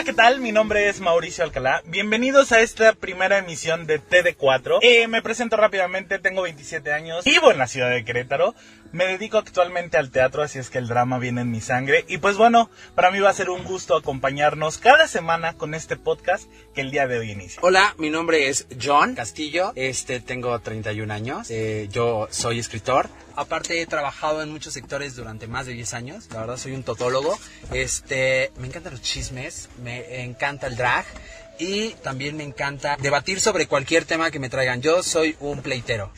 Hola, ¿qué tal? Mi nombre es Mauricio Alcalá. Bienvenidos a esta primera emisión de TD4. Eh, me presento rápidamente, tengo 27 años, vivo en la ciudad de Querétaro. Me dedico actualmente al teatro, así es que el drama viene en mi sangre. Y pues bueno, para mí va a ser un gusto acompañarnos cada semana con este podcast que el día de hoy inicia. Hola, mi nombre es John Castillo. Este, tengo 31 años. Eh, yo soy escritor. Aparte he trabajado en muchos sectores durante más de 10 años. La verdad soy un totólogo. Este, me encantan los chismes, me encanta el drag y también me encanta debatir sobre cualquier tema que me traigan. Yo soy un pleitero.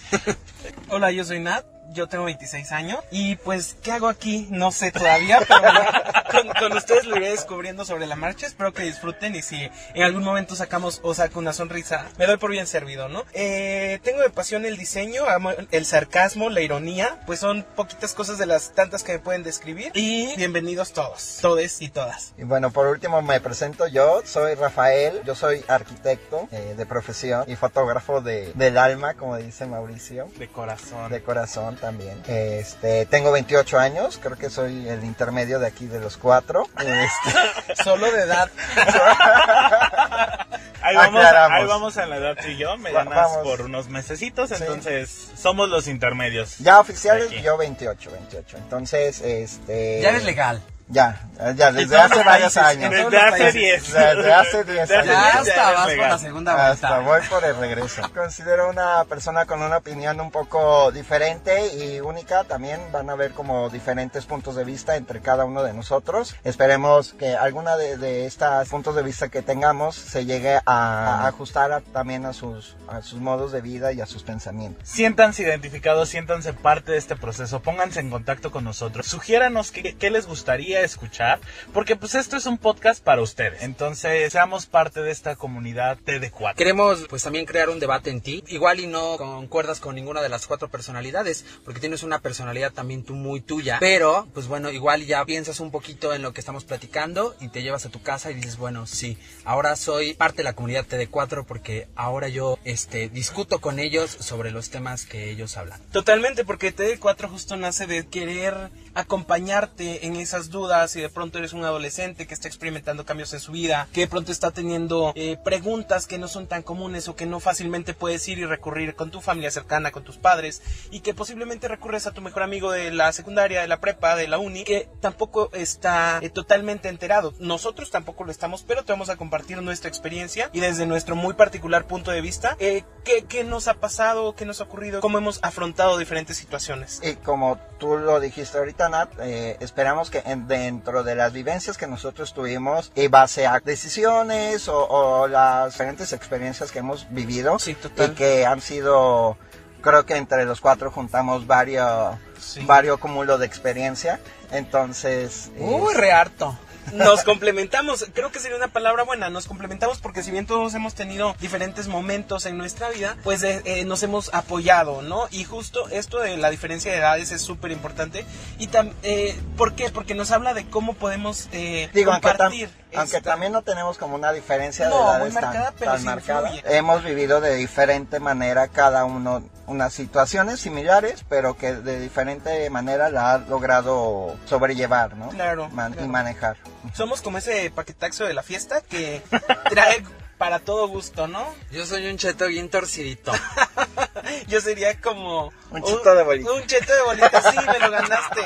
Hola, yo soy Nat yo tengo 26 años y pues, ¿qué hago aquí? No sé todavía, pero con, con, ustedes lo iré descubriendo sobre la marcha. Espero que disfruten y si en algún momento sacamos o saco una sonrisa, me doy por bien servido, ¿no? Eh, tengo de pasión el diseño, amo el sarcasmo, la ironía, pues son poquitas cosas de las tantas que me pueden describir. Y bienvenidos todos, todes y todas. Y bueno, por último me presento yo, soy Rafael, yo soy arquitecto eh, de profesión y fotógrafo de, del alma, como dice Mauricio. De corazón. De corazón también. Este, tengo 28 años, creo que soy el intermedio de aquí de los cuatro. Este... Solo de edad. Ahí vamos, ahí vamos en la edad tú y yo, me ganas por unos mesecitos, entonces somos los intermedios. Ya oficiales, yo 28, 28. Entonces, este... Ya eres legal. Ya, ya, desde hace varios años. Desde hace 10. Desde hace 10 años. Ya hasta vas por la segunda vuelta. Hasta voy por el regreso. Considero una persona con una opinión un poco diferente y única. También van a ver como diferentes puntos de vista entre cada uno de nosotros. Esperemos que alguna de, de estos puntos de vista que tengamos se llegue a, ajustar a, también a sus, a sus modos de vida y a sus pensamientos. Siéntanse identificados, siéntanse parte de este proceso, pónganse en contacto con nosotros. Sugiéranos qué, qué les gustaría escuchar, porque pues esto es un podcast para ustedes. Entonces, seamos parte de esta comunidad TD4. Queremos pues también crear un debate en ti. Igual y no concuerdas con ninguna de las cuatro personalidades, porque tienes una personalidad también tú muy tuya. Pero, pues bueno, igual ya piensas un poquito en lo que estamos platicando y te llevas a tu casa y dices, bueno, sí, ahora soy parte de la comunidad TD4 porque ahora yo este, discuto con ellos sobre los temas que ellos hablan. Totalmente, porque TD4 justo nace de querer acompañarte en esas dudas y de pronto eres un adolescente que está experimentando cambios en su vida, que de pronto está teniendo eh, preguntas que no son tan comunes o que no fácilmente puedes ir y recurrir con tu familia cercana, con tus padres y que posiblemente recurres a tu mejor amigo de la secundaria, de la prepa, de la uni, que tampoco está eh, totalmente enterado. Nosotros tampoco lo estamos, pero te vamos a compartir nuestra experiencia y desde nuestro muy particular punto de vista, eh, qué, qué nos ha pasado, qué nos ha ocurrido, cómo hemos afrontado diferentes situaciones. Y como tú lo dijiste ahorita, Nat, eh, esperamos que en, dentro de las vivencias que nosotros tuvimos y base a decisiones o, o las diferentes experiencias que hemos vivido sí, y que han sido, creo que entre los cuatro juntamos varios, sí. varios cúmulos de experiencia. Entonces... Uy, es... re harto nos complementamos, creo que sería una palabra buena, nos complementamos porque si bien todos hemos tenido diferentes momentos en nuestra vida, pues eh, eh, nos hemos apoyado, ¿no? Y justo esto de la diferencia de edades es súper importante. ¿Y tam, eh, por qué? Porque nos habla de cómo podemos eh, Digo, compartir. Aunque, tam aunque también no tenemos como una diferencia no, de edades muy marcada, tan, pero tan sí marcada. influye. Hemos vivido de diferente manera cada uno unas situaciones similares, pero que de diferente manera la ha logrado sobrellevar, ¿no? Claro. Man claro. Y manejar. Somos como ese paquetaxo de la fiesta que trae para todo gusto, ¿no? Yo soy un cheto bien torcidito. Yo sería como... Un cheto de bolita. Un cheto de bolita, sí, me lo ganaste.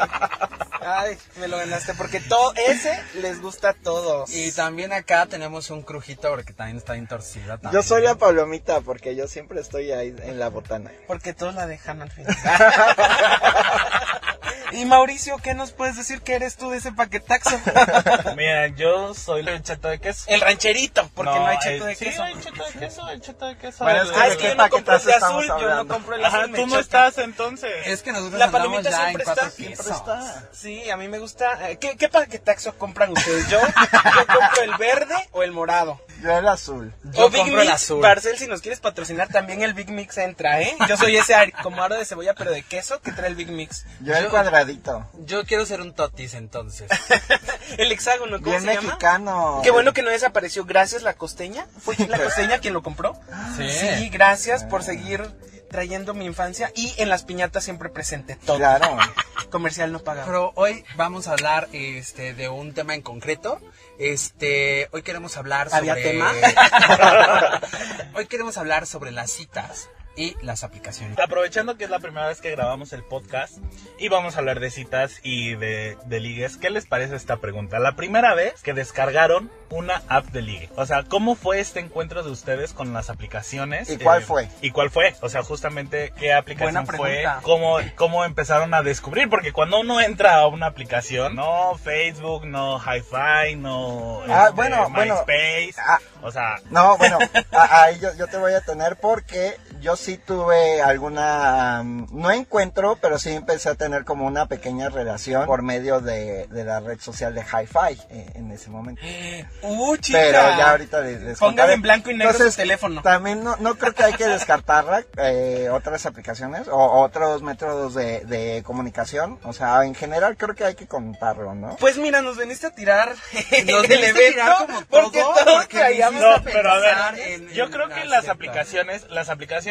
Ay, me lo ganaste, porque todo ese les gusta a todos. Y también acá tenemos un crujito porque también está bien torcida. También. Yo soy la palomita porque yo siempre estoy ahí en la botana. Porque todos la dejan al final. Y Mauricio, ¿qué nos puedes decir que eres tú de ese paquetaxo? Mira, yo soy el cheto de queso. El rancherito, porque no, no hay cheto el, de queso. Sí, hay cheto de queso, el cheto de queso. Bueno, es que, ah, es que yo no compro el de azul, yo no compro el azul. Ajá, tú no estás entonces. Es que nosotros La palomita ya siempre en está, siempre está. Sí, a mí me gusta. eh, ¿Qué, qué paquetaxo compran ustedes? Yo, yo compro el verde o el morado. Yo el azul. Yo o Big compro Mix, el azul. Barcel, si nos quieres patrocinar, también el Big Mix entra, ¿eh? Yo soy ese como aro de cebolla, pero de queso, que trae el Big Mix. Yo, yo el Yo quiero ser un totis, entonces. el hexágono, ¿cómo Bien se llama? mexicano. Qué bueno que no desapareció. Gracias, la costeña. ¿Fue la costeña quien lo compró? Sí. Sí, gracias por seguir trayendo mi infancia y en las piñatas siempre presente todo. Claro. Comercial no pagado. Pero hoy vamos a hablar este, de un tema en concreto. Este, hoy queremos hablar sobre. ¿Había tema? hoy queremos hablar sobre las citas y las aplicaciones. Aprovechando que es la primera vez que grabamos el podcast y vamos a hablar de citas y de, de ligues, ¿qué les parece esta pregunta? La primera vez que descargaron una app de ligue. O sea, ¿cómo fue este encuentro de ustedes con las aplicaciones? ¿Y cuál Eh, fue? ¿Y cuál fue? O sea, justamente, ¿qué aplicación Buena fue? ¿Cómo, ¿Cómo empezaron a descubrir? Porque cuando uno entra a una aplicación, no Facebook, no Hi-Fi, no Ah, este, bueno, bueno. MySpace, Ah. o sea... No, bueno, ahí yo, yo te voy a tener porque yo sí tuve alguna, mm, no encuentro, pero sí empecé a tener como una pequeña relación por medio de, de la red social de Hi-Fi eh, en ese momento. Uh, chica. Pero ya ahorita les, les Pongan en blanco y negro Entonces, su teléfono. También no, no creo que hay que descartarla, eh, otras aplicaciones o otros métodos de, de comunicación. O sea, en general creo que hay que contarlo, ¿no? Pues mira, nos veniste a tirar Nos el veniste a evento tirar como porque todo, todos porque traíamos No, a pero a pensar ver, en- yo en creo que la las aplicaciones, las aplicaciones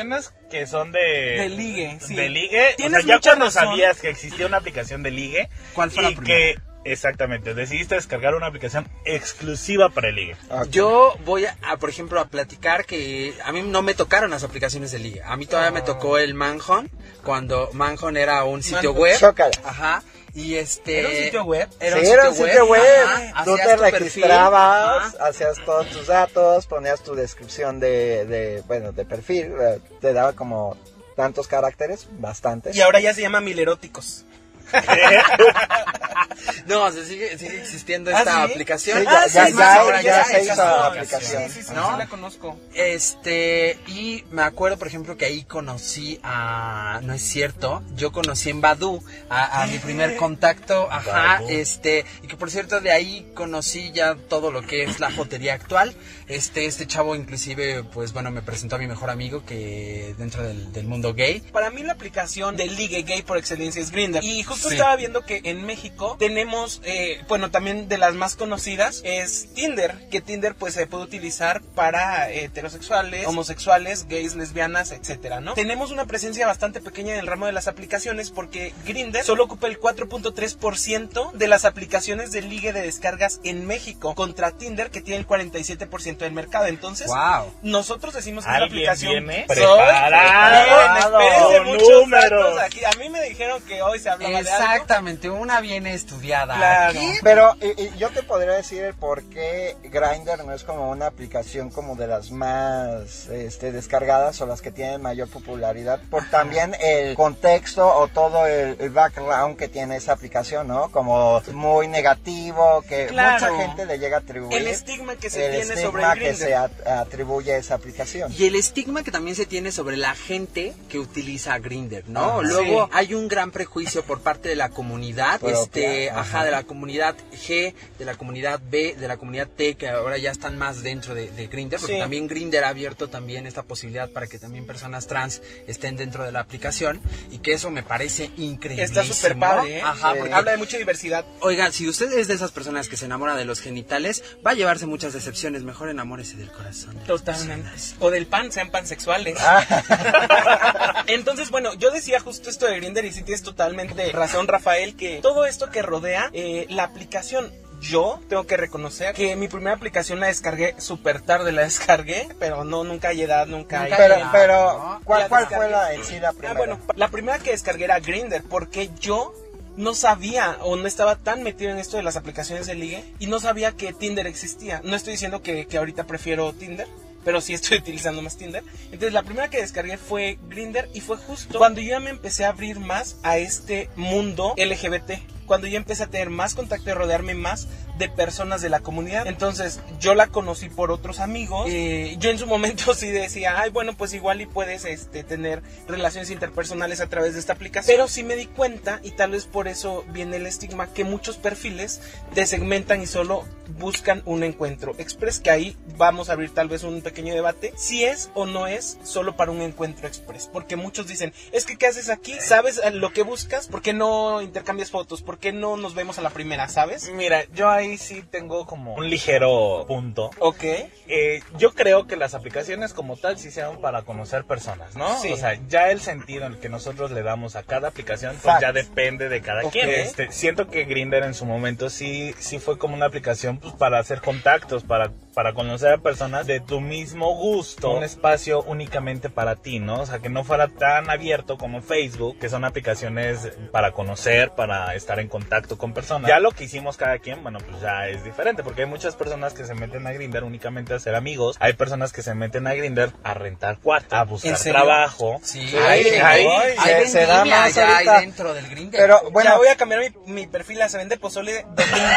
que son de... De ligue, sí. De ligue, o sea, ya mucha cuando razón. sabías que existía una aplicación de ligue... ¿Cuál fue la y primera? que, exactamente, decidiste descargar una aplicación exclusiva para el ligue. Ok. Yo voy a, a, por ejemplo, a platicar que a mí no me tocaron las aplicaciones de liga. A mí todavía me tocó el Manhunt, cuando Manhunt era un sitio Manhunt. web. Chócala. Ajá. Y este... ¿Era un sitio web? Era Sí, un era un sitio web. ajá, Tú te perfil, registrabas, hacías todos tus datos, ponías tu descripción de, de bueno, de perfil, eh, te daba como tantos caracteres, bastantes. Y ahora ya se llama Mileróticos. No, se sigue, sigue existiendo ¿Ah, esa sí? aplicación. Sí, ya- Ah, ya- sí, ya- ahora ya ya se hizo otra aplicación. Sí, sí, sí, ¿no? sí la conozco. Este, y me acuerdo, por ejemplo, que ahí conocí a, no es cierto, yo conocí en Badu a, a mi primer contacto, ajá, Badoo. este, y que por cierto de ahí conocí ya todo lo que es la jotería actual, este, este chavo inclusive, pues bueno, me presentó a mi mejor amigo que dentro del, del mundo gay, Para mí la aplicación de ligue gay por excelencia es Grindr. Y justo Sí. estaba viendo que en México tenemos, eh, bueno, también de las más conocidas es Tinder, que Tinder pues se puede utilizar para eh, heterosexuales, homosexuales, gays, lesbianas, etcétera, ¿no? Tenemos una presencia bastante pequeña en el ramo de las aplicaciones porque Grindr solo ocupa el 4.3% de las aplicaciones de ligue de descargas en México contra Tinder que tiene el 47% del mercado. Entonces, wow. nosotros decimos que Alguien aplicación viene Soy- preparado, Bien, espérense muchos números. datos aquí. A mí me dijeron que hoy se hablaba algo. Exactamente, una bien estudiada. Claro. Pero y- y yo te podría decir el por qué Grindr no es como una aplicación como de las más este, descargadas o las que tienen mayor popularidad, por también el contexto o todo el, el background que tiene esa aplicación, ¿no? Como muy negativo, que Claro. mucha gente le llega a atribuir. El estigma que se el tiene sobre estigma el que Grindr. se at- atribuye a esa aplicación. Y el estigma que también se tiene sobre la gente que utiliza Grinder, ¿no? Ajá. Luego Sí. hay un gran prejuicio por parte de la comunidad, Propia, este, ajá. ajá, de la comunidad G, de la comunidad B, de la comunidad T, que ahora ya están más dentro de, de Grinder, porque Sí. también Grinder ha abierto también esta posibilidad para que también personas trans estén dentro de la aplicación y que eso me parece increíble. Está súper padre, ¿eh? Ajá, Sí. porque Habla de mucha diversidad. Oigan, si usted es de esas personas que se enamora de los genitales, va a llevarse muchas decepciones. Mejor enamórese del corazón. de Totalmente. O del pan, sean pansexuales. Entonces, bueno, yo decía justo esto de Grindr y sí tienes totalmente razón, Rafael, que todo esto que rodea eh, la aplicación. Yo tengo que reconocer que mi primera aplicación la descargué súper tarde, la descargué, pero no, nunca hay edad, nunca hay... Pero, pero ¿no? ¿cuál, La cuál fue la en sí la Ah, primera? bueno, la primera que descargué era Grinder, porque yo no sabía o no estaba tan metido en esto de las aplicaciones de ligue y no sabía que Tinder existía. No estoy diciendo que, que ahorita prefiero Tinder, pero sí estoy utilizando más Tinder. Entonces la primera que descargué fue Grinder y fue justo cuando yo ya me empecé a abrir más a este mundo LGBT. Cuando yo empecé a tener más contacto y rodearme más de personas de la comunidad. Entonces yo la conocí por otros amigos. Eh, yo en su momento sí decía, ay bueno, pues igual y puedes este, tener relaciones interpersonales a través de esta aplicación. Pero sí me di cuenta, y tal vez por eso viene el estigma, que muchos perfiles te segmentan y solo buscan un encuentro express, que ahí vamos a abrir tal vez un pequeño debate, si es o no es solo para un encuentro express. Porque muchos dicen, es que ¿qué haces aquí? ¿Sabes lo que buscas? ¿Por qué no intercambias fotos? ¿Por qué no nos vemos a la primera? ¿Sabes? Mira, yo ahí ahí sí tengo como un ligero punto. Ok. Eh, yo creo que las aplicaciones como tal sí sean para conocer personas, ¿no? Sí. O sea, ya el sentido en el que nosotros le damos a cada aplicación, pues Facts. ya depende de cada quien. Este, siento que Grinder en su momento sí, sí fue como una aplicación pues, para hacer contactos, para, para conocer a personas de tu mismo gusto. Un espacio únicamente para ti, ¿no? O sea, que no fuera tan abierto como Facebook, que son aplicaciones para conocer, para estar en contacto con personas. Ya lo que hicimos cada quien, bueno, pues ya es diferente, porque hay muchas personas que se meten a Grinder únicamente a ser amigos. Hay personas que se meten a Grinder a rentar cuarto, a buscar trabajo. Sí, ahí se- se da más ahorita. ahí dentro del Grindr. Pero Bueno, ya voy a cambiar mi, mi perfil a se vende pozole domingo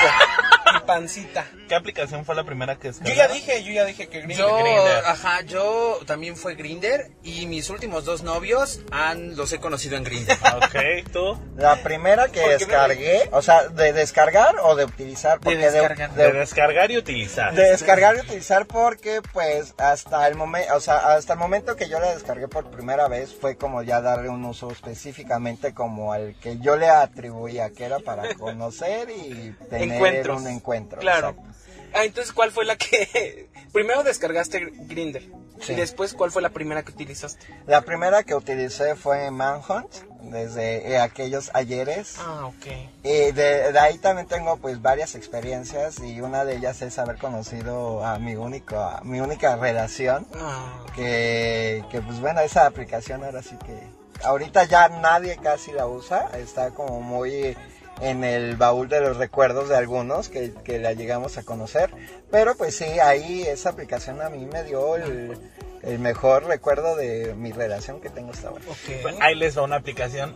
y pancita. ¿Qué aplicación fue la primera que Yo ya dije, yo ya dije que Grindr. Yo, Grindr. ajá, yo también fue Grinder y mis últimos dos novios han, los he conocido en Grinder. Ok, tú. la primera que ¿Por qué me descargué, o sea, de descargar o de utilizar, porque descargar. De descargar y utilizar. de descargar y utilizar porque pues hasta el momento, o sea, hasta el momento que yo la descargué por primera vez fue como ya darle un uso específicamente como al que yo le atribuía que era para conocer y tener Encuentros. un encuentro. Claro. exacto. Ah, entonces, ¿cuál fue la que... Primero descargaste Grindr. Sí. Y después, ¿cuál fue la primera que utilizaste? La primera que utilicé fue Manhunt desde eh, aquellos ayeres. Ah, ok. Y de, de ahí también tengo pues varias experiencias y una de ellas es haber conocido a mi único, a mi única relación. Ah, Que, que pues bueno, esa aplicación ahora sí que ahorita ya nadie casi la usa, está como muy en el baúl de los recuerdos de algunos que, que la llegamos a conocer, pero pues sí, ahí esa aplicación a mí me dio el, el mejor recuerdo de mi relación que tengo hasta ahora. Pues, Ahí les va una aplicación.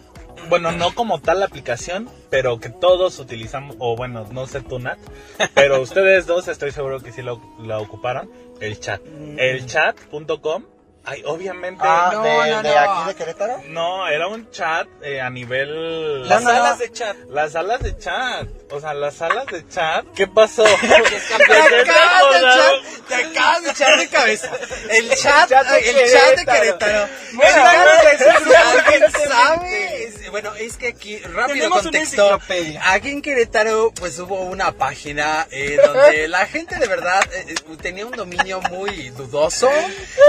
Bueno, no como tal la aplicación, pero que todos utilizamos, o bueno, no sé tú, Nat, pero ustedes dos estoy seguro que sí lo, la ocuparon, el chat. El chat.com, ay, obviamente, Ah, no, de, no, de no. aquí de Querétaro. no, era un chat eh, a nivel... Las salas de chat. Las salas de chat, o sea, las salas de chat, ¿qué pasó? Te acabas, de echar, de cabeza. El chat, chat de el chat de Querétaro. Querétaro. Bueno, alguien sabe. Es- Bueno, es que aquí, rápido contexto. Aquí en Querétaro, pues hubo una página eh, donde la gente de verdad eh, tenía un dominio muy dudoso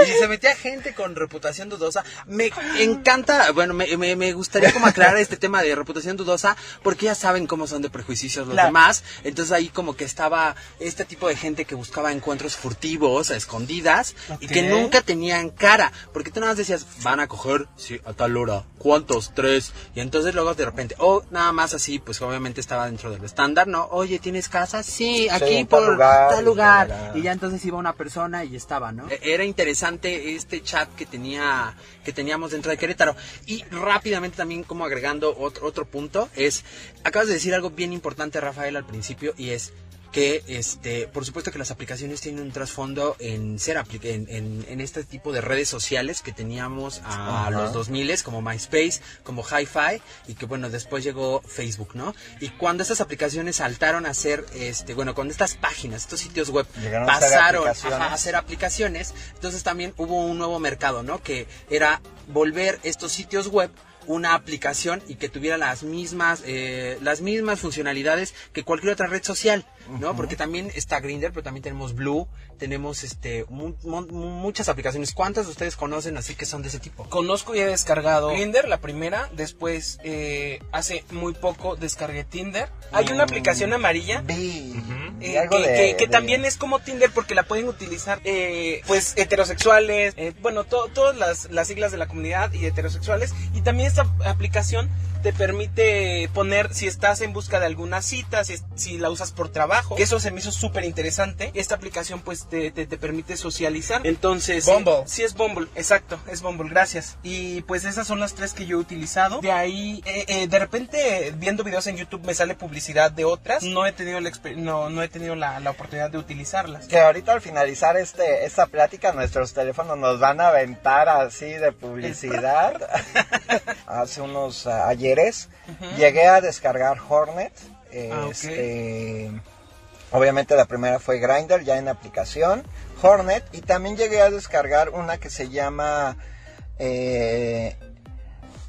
y se metía gente con reputación dudosa. Me encanta, bueno, me, me, me gustaría como aclarar este tema de reputación dudosa porque ya saben cómo son de prejuiciosos los Claro. demás. Entonces ahí como que estaba este tipo de gente que buscaba encuentros furtivos, a escondidas y que nunca tenían cara. Porque tú nada más decías, van a coger, sí, a tal hora. ¿Cuántos? Tres. Y entonces luego de repente, o nada más así, pues obviamente estaba dentro del estándar, ¿no? Oye, ¿tienes casa? Sí, aquí en tal por lugar, tal lugar. Y ya entonces iba una persona y estaba, ¿no? E- Era interesante este chat que tenía, que teníamos dentro de Querétaro. Y rápidamente también como agregando otro, otro punto, es, acabas de decir algo bien importante, Rafael, al principio, y es que este por supuesto que las aplicaciones tienen un trasfondo en ser en, en, en este tipo de redes sociales que teníamos a Ajá. los 2000 como MySpace, como Hi-Fi y que bueno, después llegó Facebook, ¿no? Y cuando estas aplicaciones saltaron a ser este, bueno, cuando estas páginas, estos sitios web Llegaron a pasaron ajá, a ser aplicaciones, entonces también hubo un nuevo mercado, ¿no? Que era volver estos sitios web una aplicación y que tuviera las mismas eh, las mismas funcionalidades que cualquier otra red social no porque también está Grinder pero también tenemos Blue tenemos este mu- mu- muchas aplicaciones cuántas de ustedes conocen así que son de ese tipo Conozco y he descargado Grindr, la primera. Después, eh, hace muy poco, descargué Tinder. Hay una aplicación amarilla. Eh, algo que, de- que- que de- también es como Tinder porque la pueden utilizar eh, pues heterosexuales, eh, bueno, to- todas las, las siglas de la comunidad y heterosexuales. Y también esta aplicación te permite poner si estás en busca de alguna cita, si, si la usas por trabajo. Eso se me hizo súper interesante. Esta aplicación pues te, te- te permite socializar. Entonces... Bumble. Sí, es Bumble, exacto, es Bumble, gracias. Y pues esas son las tres que yo he utilizado. De ahí, eh, eh, de repente, viendo videos en YouTube me sale publicidad de otras. No he tenido la, no, no he tenido la, la oportunidad de utilizarlas. Que ahorita al finalizar este esta plática nuestros teléfonos nos van a aventar así de publicidad. Hace unos llegué a descargar Hornet. Ah. Este, Obviamente la primera fue Grindr ya en aplicación, Hornet y también llegué a descargar una que se llama eh,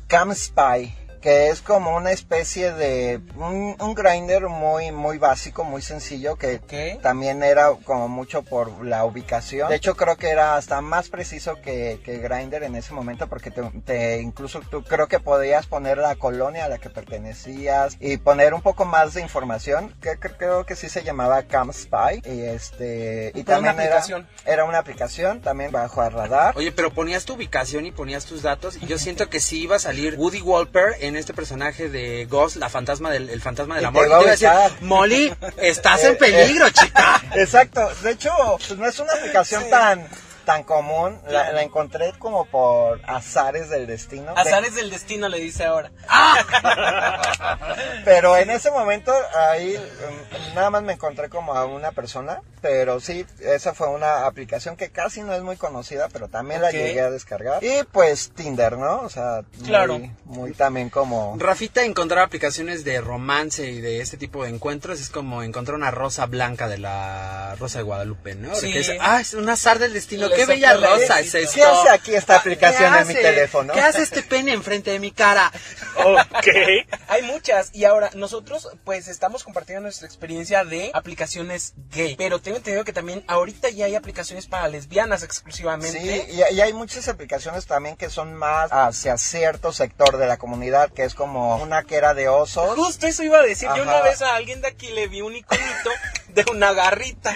CamSpy, que es como una especie de un, un grinder muy muy básico, muy sencillo que también era como mucho por la ubicación. De hecho creo que era hasta más preciso que, que grinder en ese momento porque te, te- incluso tú creo que podías poner la colonia a la que pertenecías y poner un poco más de información que, que- creo que sí se llamaba Cam Spy y este y Fue una también era, aplicación. era una aplicación también bajo a radar. Oye, pero ponías tu ubicación y ponías tus datos y yo siento que sí iba a salir Woody Walper en este personaje de Ghost, la fantasma del el fantasma del amor. Y te iba a decir. Molly, estás Eh, en peligro, eh, chica. Exacto, de hecho, pues no es una aplicación tan tan común, la, la encontré como por azares del destino. Azares del destino le dice ahora. Pero en ese momento ahí mm, nada más me encontré como a una persona, pero sí, esa fue una aplicación que casi no es muy conocida, pero también la llegué a descargar. Y pues Tinder, ¿no? O sea, muy, Claro. muy también como... Rafita, encontrar aplicaciones de romance y de este tipo de encuentros es como encontrar una rosa blanca de la rosa de Guadalupe, ¿no? Sí. Que es, ah, es un azar del destino. Le Qué bella la rosa es esto. ¿Qué hace aquí esta aplicación ¿Qué en mi teléfono? ¿Qué hace este pene enfrente de mi cara? Ok. Hay muchas y ahora nosotros pues estamos compartiendo nuestra experiencia de aplicaciones gay, pero tengo entendido que también ahorita ya hay aplicaciones para lesbianas exclusivamente. Sí, y, y hay muchas aplicaciones también que son más hacia cierto sector de la comunidad, que es como una que era de osos. Justo eso iba a decir. Yo una vez a alguien de aquí le vi un iconito de una garrita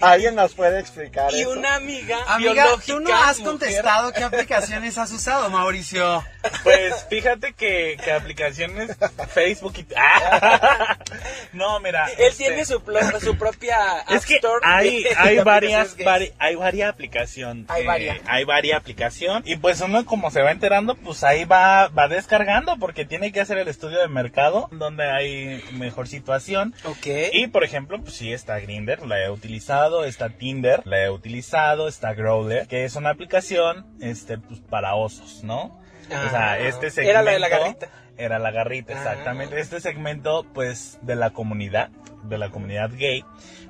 ¿Alguien nos puede explicar y eso? una amiga, Amiga, biológica. tú no has mujer. contestado qué aplicaciones has usado, Mauricio. Pues fíjate que, que aplicaciones Facebook y... ¡Ah! No, mira. Él este, tiene su, propia App Es que Store hay, de- hay de varias, vari- hay varias aplicación. Hay eh, varias. hay varias aplicación. Y pues uno como se va enterando, pues ahí va, va descargando porque tiene que hacer el estudio de mercado donde hay mejor situación. Ok. Y por ejemplo, pues sí, está Grinder, la he utilizado, está Tinder, la he utilizado, está Growler, que es una aplicación, este, pues para osos, ¿no? O sea, Ah, este segmento... era la de la garrita. Era la garrita, Ah. exactamente. Este segmento, pues, de la comunidad, de la comunidad gay,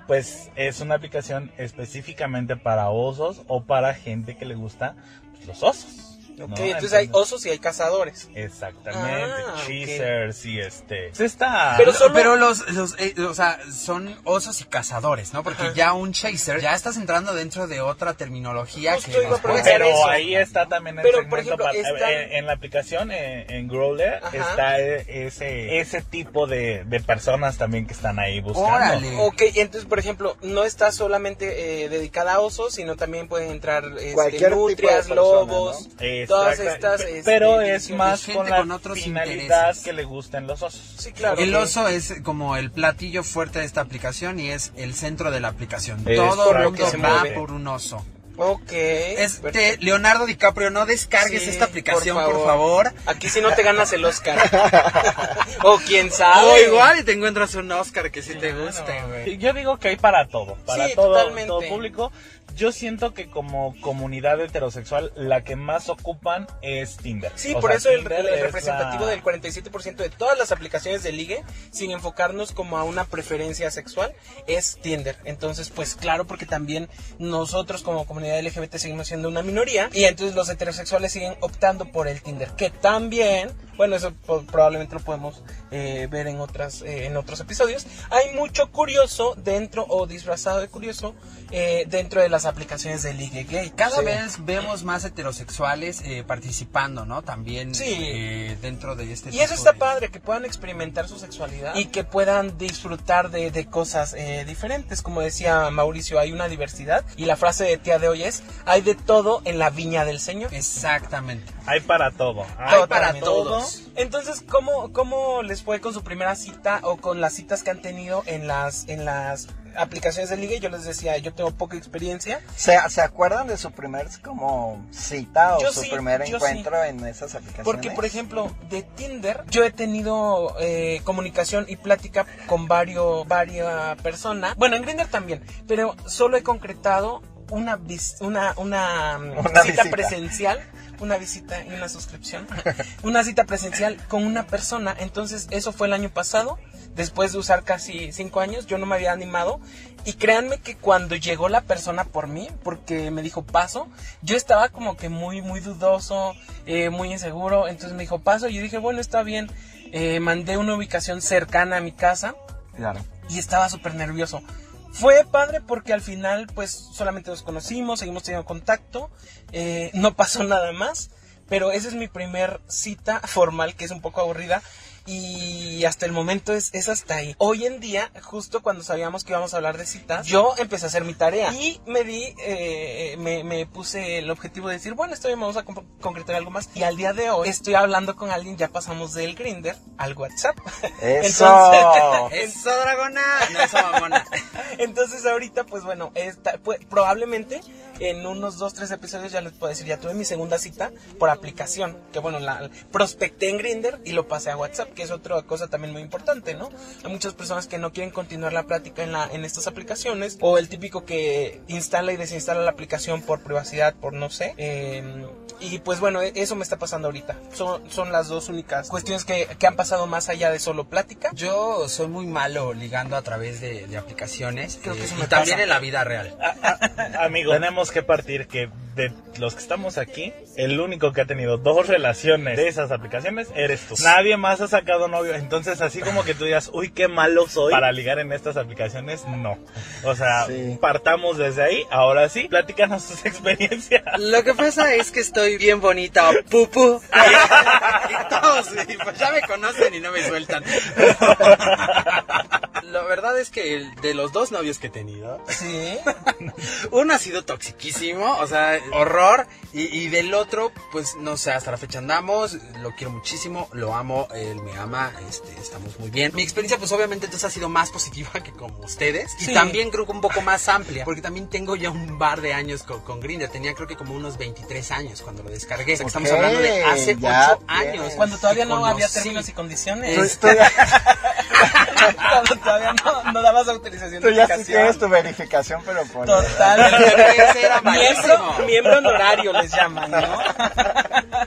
pues es una aplicación específicamente para osos o para gente que le gusta pues, los osos. ¿No? Ok, entonces hay osos y hay cazadores. Exactamente, Ah, ok. cheesers y este. Pues está. Pero solo- Pero los, los eh, o sea, son osos y cazadores, ¿no? Porque Ajá. ya un chaser, ya estás entrando dentro de otra terminología Justo que nos puede- Pero eso. ahí está también el Pero, por ejemplo, para- está- en, en la aplicación, eh, en Growler, Ajá. está eh, ese, ese tipo de, de personas también que están ahí buscando. Órale. Ok, entonces, por ejemplo, no está solamente eh, dedicada a osos, sino también pueden entrar este, Cualquier tipo de nutrias, persona, lobos, todas estas... este, pero es más gente con la con otros finalidad intereses. que le gusten los osos. Sí, claro. El oso es como el platillo fuerte de esta aplicación y es el centro de la aplicación. Es Todo el correcto. mundo Se va mueve. por un oso. Ok. Este, perfecto. Leonardo DiCaprio, no descargues Sí, esta aplicación, por favor. Aquí si no te ganas el Oscar. o quién sabe. O igual y te encuentras un Oscar que sí te guste, güey. Yo digo que hay para todo, para Sí, todo, totalmente. todo público. Yo siento que como comunidad heterosexual la que más ocupan es Tinder. Sí, O por sea, eso el, Tinder el es representativo la- del 47% de todas las aplicaciones de ligue, sin enfocarnos como a una preferencia sexual, es Tinder. Entonces, pues claro, porque también nosotros como comunidad LGBT seguimos siendo una minoría y entonces los heterosexuales siguen optando por el Tinder, que también, bueno, eso probablemente lo podemos eh, ver en otras eh, en otros episodios. Hay mucho curioso dentro o disfrazado de curioso eh, dentro de las aplicaciones de ligue gay. Cada Sí. vez vemos más heterosexuales eh, participando, ¿no? También Sí. eh, dentro de este Y eso está de- padre, que puedan experimentar su sexualidad y que puedan disfrutar de, de cosas eh, diferentes. Como decía Mauricio, hay una diversidad y la frase de tía de hoy es, hay de todo en la viña del Señor. Exactamente. Hay para todo. Hay para Totalmente. todo. Entonces, ¿cómo, ¿cómo les fue con su primera cita o con las citas que han tenido en las, en las aplicaciones de liga? Yo les decía, yo tengo poca experiencia. ¿Se, ¿Se acuerdan de su primer como cita o Yo su sí, primer encuentro en esas aplicaciones? Porque, por ejemplo, de Tinder, yo he tenido eh, comunicación y plática con varios, varias personas. Bueno, en Grindr también, pero solo he concretado una, vis- una, una, mm, Una cita visita. presencial, una visita y una suscripción, una cita presencial con una persona. Entonces, eso fue el año pasado. Después de usar casi cinco años, yo no me había animado Y créanme que cuando llegó la persona por mí, porque me dijo paso, yo estaba como que muy, muy dudoso, eh, muy inseguro. Entonces me dijo paso y yo dije, bueno, está bien. Eh, mandé una ubicación cercana a mi casa Claro. y estaba súper nervioso. Fue padre porque al final pues solamente nos conocimos, seguimos teniendo contacto, eh, no pasó nada más, pero esa es mi primer cita formal que es un poco aburrida y hasta el momento es, es hasta ahí. Hoy en día, justo cuando sabíamos que íbamos a hablar de citas, yo empecé a hacer mi tarea y me di, eh, me, me puse el objetivo de decir, bueno, esto bien, vamos a con- concretar algo más. Y al día de hoy estoy hablando con alguien, ya pasamos del Grinder al WhatsApp. Eso. Eso, dragona. No, eso, mamona. Entonces ahorita, pues bueno, esta, pues, probablemente en unos dos, tres episodios ya les puedo decir, ya tuve mi segunda cita por aplicación, que bueno, la prospecté en Grinder y lo pasé a WhatsApp, que es otra cosa también muy importante, ¿no? Hay muchas personas que no quieren continuar la plática en, la, en estas aplicaciones, o el típico que instala y desinstala la aplicación por privacidad, por no sé. eh, y pues bueno, e- eso me está pasando ahorita. Son, son las dos únicas cuestiones que, que han pasado más allá de solo plática. Yo soy muy malo ligando a través de, de aplicaciones Creo que eh, y también pasa. en la vida real. Amigo, tenemos que partir que de los que estamos aquí, el único que ha tenido dos relaciones de esas aplicaciones eres tú. Nadie más ha sacado novio. Entonces, así como que tú digas, uy, qué malo soy para ligar en estas aplicaciones, no. O sea, Sí. partamos desde ahí. Ahora sí, platícanos tus experiencias. Lo que pasa es que estoy bien bonita, pupu. Y todos pues ya me conocen y no me sueltan. La verdad es que el- de los dos novios que he tenido, Sí. uno ha sido toxiquísimo, o sea, horror, y, y del otro, pues no sé, hasta la fecha andamos, lo quiero muchísimo, lo amo, él me ama, este, estamos muy bien. Mi experiencia, pues obviamente entonces ha sido más positiva que como ustedes, y también creo que un poco más amplia, porque también tengo ya un bar de años con, con Grindr, tenía creo que como unos 23 años cuando lo descargué, o sea, que estamos hablando de hace ya 8 tienes. años. Cuando todavía no había términos y condiciones. Ya, Cuando todavía no, no dabas autorización tú de ya sí ubicación. tienes tu verificación, pero por... Total. Ese era miembro, miembro honorario les llaman, ¿no?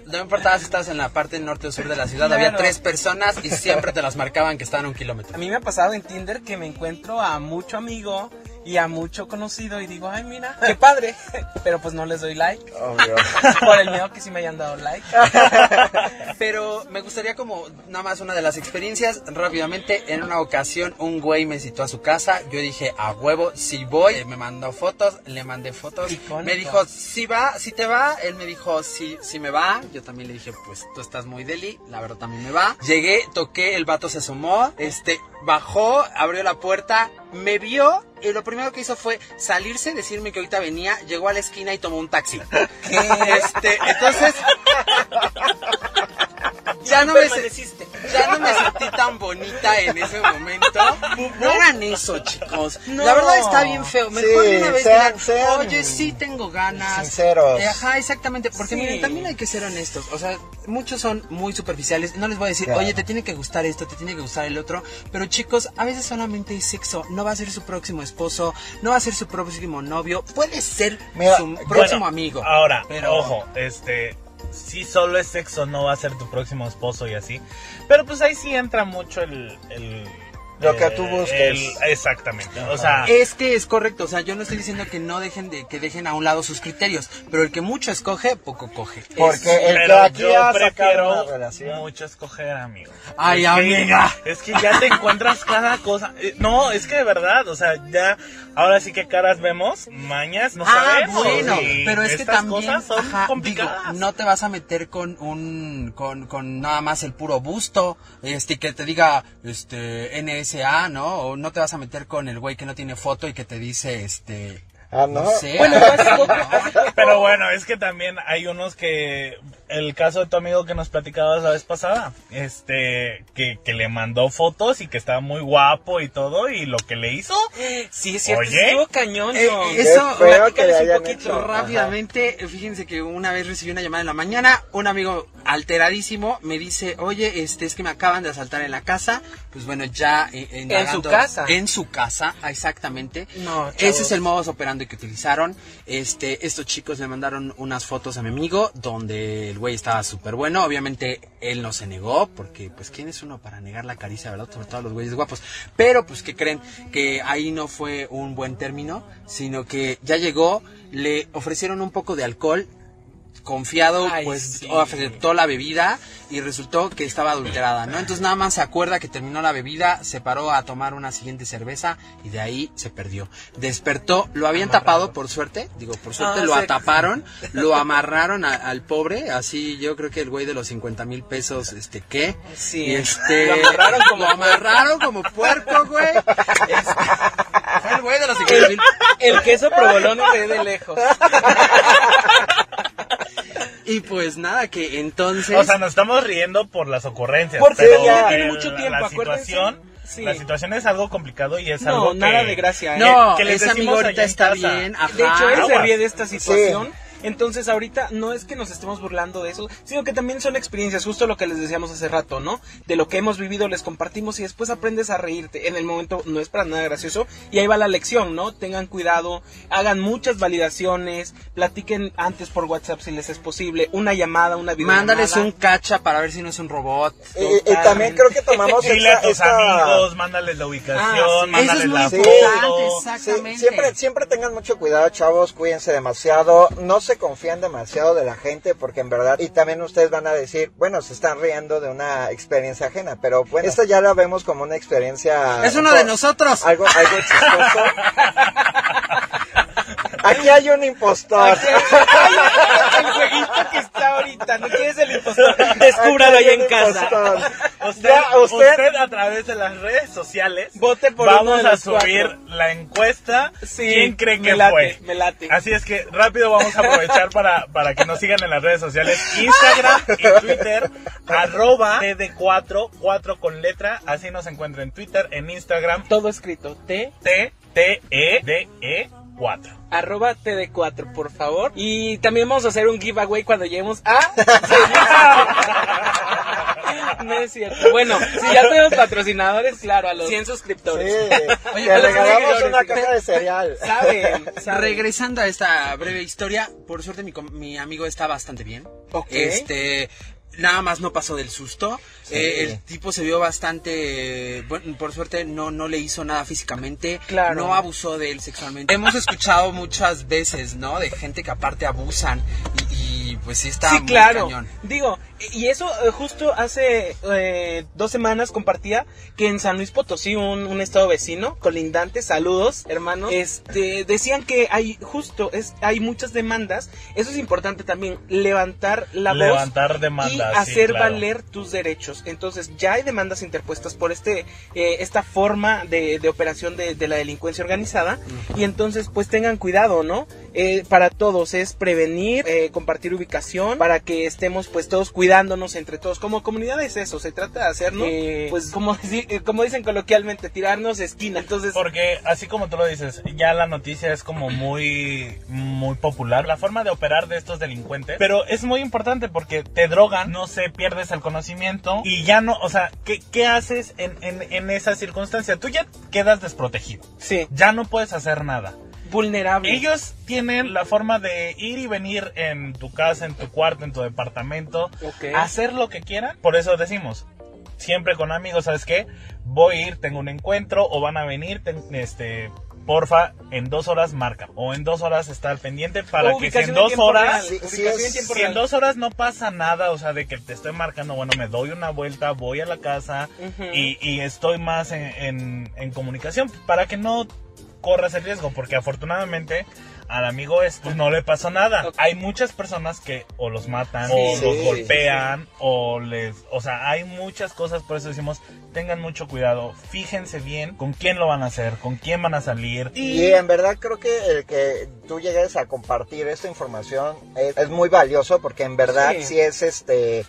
No importaba si estabas en la parte norte o sur de la ciudad, Claro. había tres personas y siempre te las marcaban que estaban a un kilómetro. A mí me ha pasado en Tinder que me encuentro a mucho amigo y a mucho conocido y digo, ay, mira, qué padre. Pero pues no les doy like. Obvio. Por el miedo que sí me hayan dado like. Pero me gustaría como nada más una de las experiencias rápidamente. En una ocasión un güey me citó a su casa. Yo dije, a huevo, si voy. Eh, Me mandó fotos, le mandé fotos. Icónico. Me dijo, si va, si te va. Él me dijo, si, si me va. Yo también le dije, pues tú estás muy deli. La verdad también me va. Llegué, toqué, el vato se asomó. Este, bajó, abrió la puerta, me vio. Y lo primero que hizo fue salirse, decirme que ahorita venía, llegó a la esquina y tomó un taxi. Este, entonces, ya no me ya no me sentí tan bonita en ese momento. No hagan eso, chicos. No. La verdad está bien feo. Mejor Sí, una vez sean- sean oye, sí tengo ganas. sinceros. Eh, Ajá, exactamente. Porque Sí. miren, también hay que ser honestos. O sea, muchos son muy superficiales. No les voy a decir, Claro. oye, te tiene que gustar esto, te tiene que gustar el otro. Pero chicos, a veces solamente es sexo. No va a ser su próximo esposo, no va a ser su próximo novio. Puede ser Mira, su bueno, próximo amigo. Ahora, Pero- ojo, este, si solo es sexo, no va a ser tu próximo esposo y así. Pero pues ahí sí entra mucho el... el Lo que eh, tú busques. el- exactamente. O sea, Es que es correcto, o sea, yo no estoy diciendo que no dejen de que dejen a un lado sus criterios, pero el que mucho escoge, poco coge. Porque Es- el que pero aquí yo prefiero mucho escoger, amigo. Ay, Es que- amiga. Es que ya te encuentras cada cosa. Eh, No, es que de verdad, o sea, ya, ahora sí que caras vemos, mañas no Ah, sabemos. bueno, y pero es que estas también cosas son ajá, complicadas. digo, no te vas a meter con un con, con nada más el puro busto, este que te diga este NSA, ¿no? O no te vas a meter con el güey que no tiene foto y que te dice este Ah, ¿no? sé, Bueno, ah, ¿no? Pero bueno, es que también hay unos que. El caso de tu amigo que nos platicabas la vez pasada. Este. Que, que le mandó fotos y que estaba muy guapo y todo. Y lo que le hizo. Sí, es cierto, Oye. estuvo cañón. Eh, eso, platícales un poquito. hecho. Ajá. Rápidamente, fíjense que una vez recibí una llamada en la mañana, un amigo alteradísimo me dice, oye, este es que me acaban de asaltar en la casa, pues bueno, ya eh, indagando- casa? En su casa, ah, exactamente. No, chavos. Ese es el modus operandi que utilizaron. Este, estos chicos le mandaron unas fotos a mi amigo donde el güey estaba súper bueno. Obviamente él no se negó, porque pues quién es uno para negar la caricia, ¿verdad? Sobre todo los güeyes guapos. Pero pues que creen que ahí no fue un buen término, sino que ya llegó, le ofrecieron un poco de alcohol confiado, Ay, pues sí. aceptó la bebida y resultó que estaba adulterada, ¿no? Entonces nada más se acuerda que terminó la bebida, se paró a tomar una siguiente cerveza y de ahí se perdió. Despertó, lo habían tapado por suerte, digo, por suerte Ah, lo ataparon, lo amarraron a- al pobre, así yo creo que el güey de los 50 mil pesos, este, ¿qué? Sí. Y este, Lo amarraron como- lo amarraron como puerco, güey. Este, el güey de los 50 mil El queso provolone ve de lejos. Y pues nada, que entonces... O sea, nos estamos riendo por las ocurrencias. Porque pero ya tiene mucho tiempo, la acuérdense. situación, Sí. la situación es algo complicado y es No, algo que... nada de gracia, ¿eh? no, que les ese amigo ahorita está casa. bien. Ajá. De hecho, él se ríe de esta situación. Entonces, ahorita no es que nos estemos burlando de eso, sino que también son experiencias, justo lo que les decíamos hace rato, ¿no? De lo que hemos vivido, les compartimos y después aprendes a reírte. En el momento no es para nada gracioso y ahí va la lección, ¿no? Tengan cuidado, hagan muchas validaciones, platiquen antes por WhatsApp si les es posible, una llamada, una videollamada. Mándales un cacha para ver si no es un robot. Y, y también creo que tomamos Dile a tus esta- amigos, mándales la ubicación, Ah, sí. mándales Eso es muy la foto. exactamente. Sí, siempre, siempre tengan mucho cuidado, chavos, cuídense demasiado, no se confían demasiado de la gente, porque en verdad, y también ustedes van a decir, bueno, se están riendo de una experiencia ajena, pero bueno, esta ya la vemos como una experiencia... Es uno de nosotros. Algo, algo chistoso. Aquí hay un impostor. el jueguito que está ahorita, ¿no quieres el impostor? Descúbralo ahí en casa. impostor. Usted, Ya, usted... usted- a través de las redes sociales Vote por uno vamos de a los subir cuatro. la encuesta. Sí, ¿Quién cree que late, fue? me late. Así es que rápido vamos a aprovechar para, para que nos sigan en las redes sociales. Instagram y Twitter, arroba TD4, 4 con letra. Así nos encuentra en Twitter, en Instagram, Todo escrito, T, T, T, E, D, E, 4. Arroba TD4, por favor. Y también vamos a hacer un giveaway cuando lleguemos a... no es cierto. Bueno, si ya tenemos patrocinadores, claro, a los 100 Sí, suscriptores. Oye, que pero regalamos una sí. caja de cereal. Saben, saben. Regresando a esta breve historia, por suerte mi, mi amigo está bastante bien. Ok. Este, nada más no pasó del susto. Sí. Eh, el tipo se vio bastante, bueno, por suerte no, no le hizo nada físicamente. Claro. No abusó de él sexualmente. Hemos escuchado muchas veces, ¿no? De gente que aparte abusan y, y, pues sí está sí, muy claro. cañón. Digo, y eso eh, justo hace eh, dos semanas compartía que en San Luis Potosí, un, un estado vecino, colindante, saludos, hermanos, este, decían que hay justo, es, hay muchas demandas. Eso es importante también, levantar la Levantar voz demandas, y sí, hacer claro. valer tus derechos. Entonces, ya hay demandas interpuestas por este, eh, esta forma de, de operación de, de la delincuencia organizada. Y entonces, pues tengan cuidado, ¿no? Eh, para todos es prevenir, eh, compartir ubicación, para que estemos pues todos cuidándonos entre todos. Como comunidad es eso, se trata de hacernos, eh, pues como, como dicen coloquialmente, tirarnos esquina. Entonces, Porque así como tú lo dices, ya la noticia es como muy muy popular, la forma de operar de estos delincuentes, pero es muy importante porque te drogan, no sé, pierdes el conocimiento y ya no, o sea, ¿qué, qué haces en, en, en esa circunstancia? Tú ya quedas desprotegido, sí, ya no puedes hacer nada. Vulnerable. Ellos tienen la forma de ir y venir en tu casa, en tu cuarto, en tu departamento, Ok. hacer lo que quieran. Por eso decimos, siempre con amigos, ¿sabes qué? Voy a ir, tengo un encuentro o van a venir, ten- este, porfa, en dos horas marca o en dos horas está al pendiente para que si en dos horas... Sí, sí en Si en dos horas no pasa nada, o sea, de que te estoy marcando, bueno, me doy una vuelta, voy a la casa y, y estoy más en, en- en comunicación para que no corras el riesgo, porque afortunadamente al amigo este no le pasó nada. Hay muchas personas que o los matan, Sí, o sí, los sí, golpean, o les... O sea, hay muchas cosas, por eso decimos, tengan mucho cuidado, fíjense bien con quién lo van a hacer, con quién van a salir. Y en verdad creo que el que tú llegues a compartir esta información es, es muy valioso porque en verdad Sí. sí. es este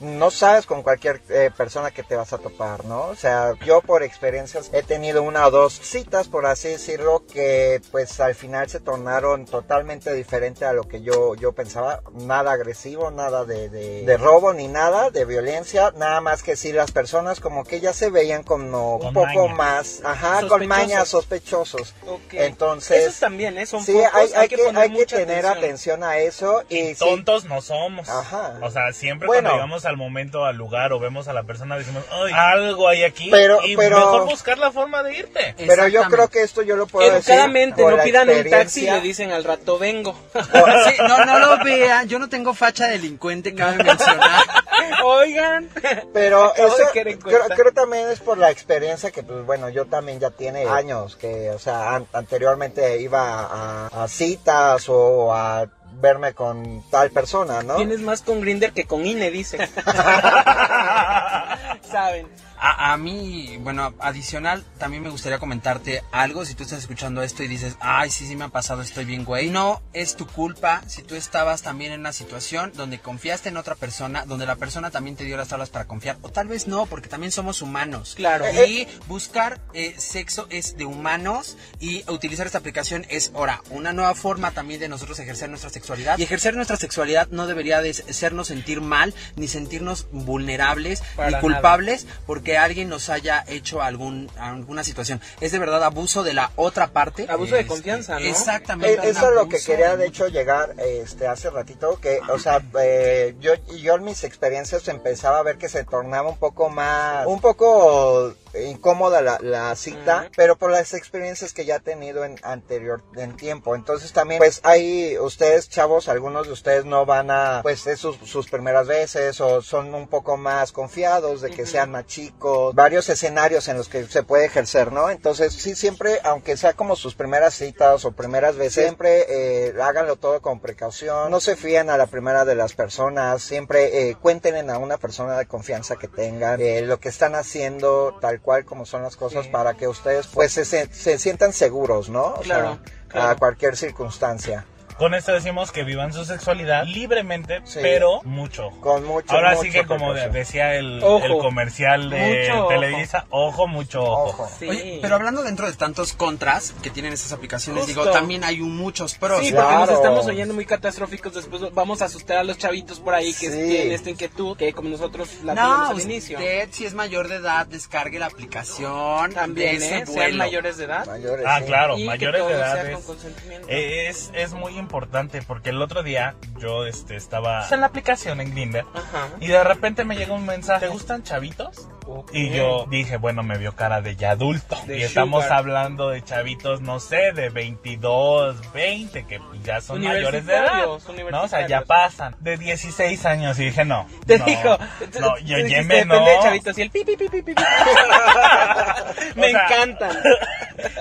no sabes con cualquier eh, persona que te vas a topar, ¿no? O sea, yo por experiencias he tenido una o dos citas, por así decirlo, que pues al final se tornaron totalmente diferente a lo que yo, yo pensaba. Nada agresivo, nada de, de, de robo ni nada, de violencia, nada más que si las personas como que ya se veían como Con un poco maña. más, ajá, con mañas sospechosos. Ok. Entonces, Esos también, ¿eh? Son sí, pocos, hay, hay que, poner hay que mucha tener atención. a eso y sí, Tontos no somos. Ajá. O sea, siempre Bueno. cuando llegamos al momento, al lugar o vemos a la persona, decimos, Ay, algo hay aquí. Pero- y pero- mejor buscar la forma de irte. pero yo creo que esto yo lo puedo decir Educadamente, por no pidan un taxi y le dicen al rato vengo. Sí, no, no lo vean, yo no tengo facha delincuente, cabe mencionar. Oigan. Pero eso creo, creo también es por la experiencia que, pues bueno, yo también ya tiene años que, o sea, an- anteriormente iba a, a citas o a verme con tal persona, ¿no? Tienes más con Grinder que con INE, dicen. Saben. A, a mí, bueno, adicional, también me gustaría comentarte algo. Si tú estás escuchando esto y dices, ay, sí, sí me ha pasado, estoy bien, güey. No es tu culpa si tú estabas también en una situación donde confiaste en otra persona, donde la persona también te dio las tablas para confiar. O tal vez no, porque también somos humanos. Claro. Y buscar eh, sexo es de humanos y utilizar esta aplicación es ahora una nueva forma también de nosotros ejercer nuestra sexualidad. Y ejercer nuestra sexualidad no debería de hacernos sentir mal, ni sentirnos vulnerables, Para ni nada. culpables porque alguien nos haya hecho algún, alguna situación. Es de verdad abuso de la otra parte. Abuso de Este, confianza, ¿no? Exactamente. Eh, Eso es lo que quería de hecho llegar este hace ratito que o sea eh, yo yo en mis experiencias empezaba a ver que se tornaba un poco más un poco incómoda la, la cita pero por las experiencias que ya he tenido en anterior en tiempo. Entonces también pues hay ustedes chavos algunos de ustedes no van a pues es sus, sus primeras veces o son un poco más confiados de que sean más chicos. Varios escenarios en los que se puede ejercer no entonces sí siempre aunque sea como sus primeras citas o primeras veces siempre eh, háganlo todo con precaución. No se fíen a la primera de las personas. Siempre eh, cuenten a una persona de confianza que tengan eh, lo que están haciendo tal cual como son las cosas Sí. para que ustedes pues se, se- se sientan seguros no o Claro, sea, claro. a cualquier circunstancia Con esto decimos que vivan su sexualidad libremente, Sí. pero mucho con mucho Ahora mucho sí que como precaución. decía el, comercial de Mucho. Televisa, ojo, mucho ojo. Ojo. Sí. Oye, pero hablando dentro de tantos contras que tienen estas aplicaciones, Justo. digo, también hay muchos pros. Sí, Claro. porque nos estamos oyendo muy catastróficos. Después vamos a asustar a los chavitos por ahí que Sí. tienen esta inquietud, que como nosotros la No, al inicio. usted si es mayor de edad, descargue la aplicación. También, ¿eh? Sean mayores de edad. Mayores, Ah, sí. claro, y mayores que todo de edad sea es, con consentimiento. es, es muy importante porque el otro día yo este, estaba en la aplicación en Grindr Ajá. y de repente me llega un mensaje, ¿te gustan chavitos? Y yo dije, bueno, me vio cara de ya adulto. De y estamos hablando de chavitos, no sé, de 22, 20, que ya son mayores de edad. No, o sea, ya pasan. De 16 años y dije, no. Te no, dijo. No, tú y dijiste, óyeme, no. de chavitos y el pi, pi, pi, pi. Me encantan.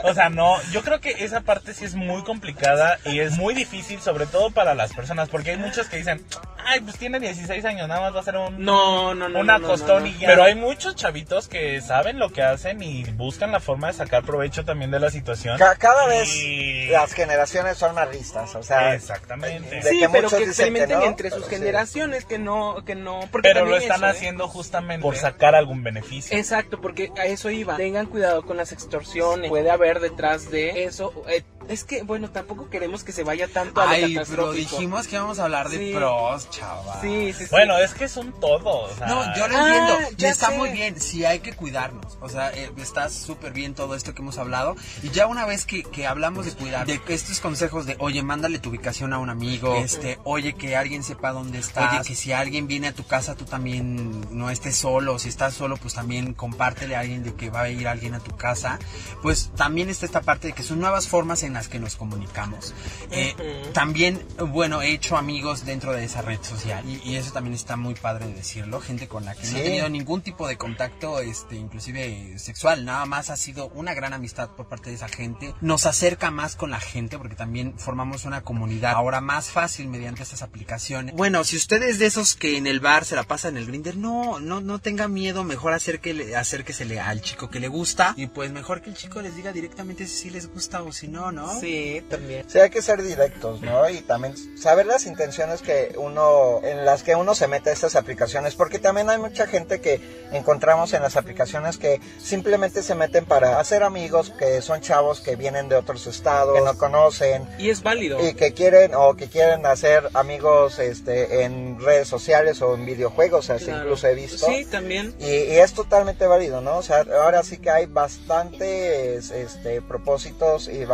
O sea, no, yo creo que esa parte sí es muy complicada y es muy difícil, sobre todo para las personas, porque hay muchos que dicen, ay, pues tiene 16 años, nada más va a ser un, No, no, no. una no, no, costón no, y no. ya. Pero hay muchos chavitos que saben lo que hacen y buscan la forma de sacar provecho también de la situación. Ca- cada vez Y- las generaciones son más listas o sea Exactamente. de Sí, que pero que que experimenten no, entre sus sí. generaciones, que no, que no. Porque Pero lo están eso, ¿eh? haciendo justamente por sacar algún beneficio. Exacto, porque a eso iba. Tengan cuidado con las extorsiones. Puede haber detrás de eso. eh, es que, bueno, tampoco queremos que se vaya tanto a lo Ay, pero catastrófico. dijimos que íbamos a hablar de Sí. pros, chaval. Sí, sí, sí. Bueno, es que son todos. o sea, No, yo lo Ah, entiendo. está sé. muy bien. Sí, hay que cuidarnos. O sea, eh, está súper bien todo esto que hemos hablado. Y ya una vez que, que hablamos de cuidar, de estos consejos de, oye, mándale tu ubicación a un amigo, este, oye, que alguien sepa dónde estás, oye, que si alguien viene a tu casa, tú también no estés solo. Si estás solo, pues también compártele a alguien de que va a ir alguien a tu casa. Pues también está esta parte de que son nuevas formas en las que nos comunicamos. Eh, también, bueno, he hecho amigos dentro de esa red social y, y eso también está muy padre de decirlo. Gente con la que no he tenido ningún tipo de contacto, este, inclusive sexual. Nada más ha sido una gran amistad por parte de esa gente. Nos acerca más con la gente porque también formamos una comunidad ahora más fácil mediante estas aplicaciones. Bueno, si usted es de esos que en el bar se la pasa en el grinder, no, no, no tenga miedo. Mejor acérquele, acérquesele al chico que le gusta y pues mejor que el chico les diga directamente si les gusta o si no, ¿no? ¿No? Sí, también. Sí, hay que ser directos, ¿no? Y también saber las intenciones que uno, en las que uno se mete a estas aplicaciones, porque también hay mucha gente que encontramos en las aplicaciones que simplemente se meten para hacer amigos, que son chavos que vienen de otros estados, que no conocen. Y es válido. Y que quieren, o que quieren hacer amigos este, en redes sociales o en videojuegos, así Claro. incluso he visto. Sí, también. Y, y es totalmente válido, ¿no? O sea, ahora sí que hay bastantes este, propósitos y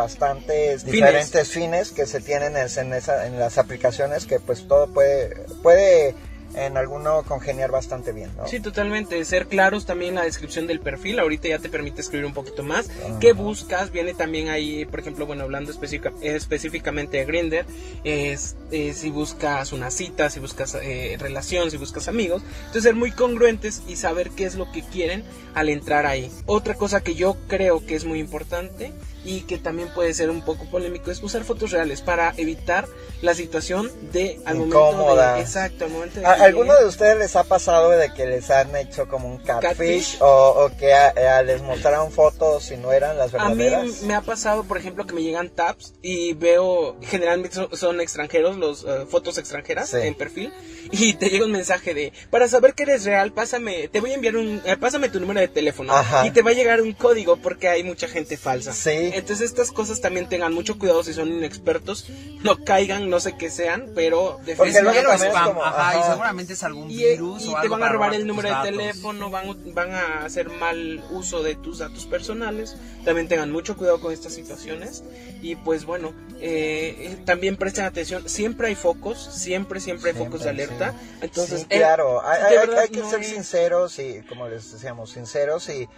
bastantes Fines. diferentes fines que se tienen en, esa- en las aplicaciones que pues todo puede, puede en alguno congeniar bastante bien, ¿no? Sí, totalmente. Ser claros también en la descripción del perfil. Ahorita ya te permite escribir un poquito más. ¿Qué buscas? Viene también ahí, por ejemplo, bueno, hablando específica- eh, específicamente de Grinder, es eh, si buscas una cita, si buscas eh, relación, si buscas amigos. Entonces, ser muy congruentes y saber qué es lo que quieren al entrar ahí. Otra cosa que yo creo que es muy importante y que también puede ser un poco polémico es usar fotos reales para evitar la situación de al momento Incómoda. de exacto al momento de ¿A alguno de ustedes les ha pasado de que les han hecho como un catfish, Catfish. O, o que a- a les mostraron fotos y no eran las A mí verdaderas? me ha pasado, por ejemplo, que me llegan tabs y veo, generalmente son, son extranjeros, los eh, fotos extranjeras Sí. en perfil, y te llega un mensaje de, para saber que eres real, pásame, te voy a enviar un, eh, pásame tu número de teléfono, Ajá. y te va a llegar un código porque hay mucha gente falsa. Sí. Entonces estas cosas también tengan mucho cuidado si son inexpertos, no caigan, no sé qué sean, pero Porque Es spam, como- ajá, y ajá. seguramente es algún y, virus y o te algo van a robar el número de datos. teléfono, van, van a hacer mal uso de tus datos personales. También tengan mucho cuidado con estas situaciones. Y pues bueno, eh, eh, también presten atención. Siempre hay focos, siempre, siempre hay focos de alerta. sí. Entonces, Sí, eh, claro, hay, de hay- verdad hay que no ser es- sinceros y, como les decíamos, sinceros y,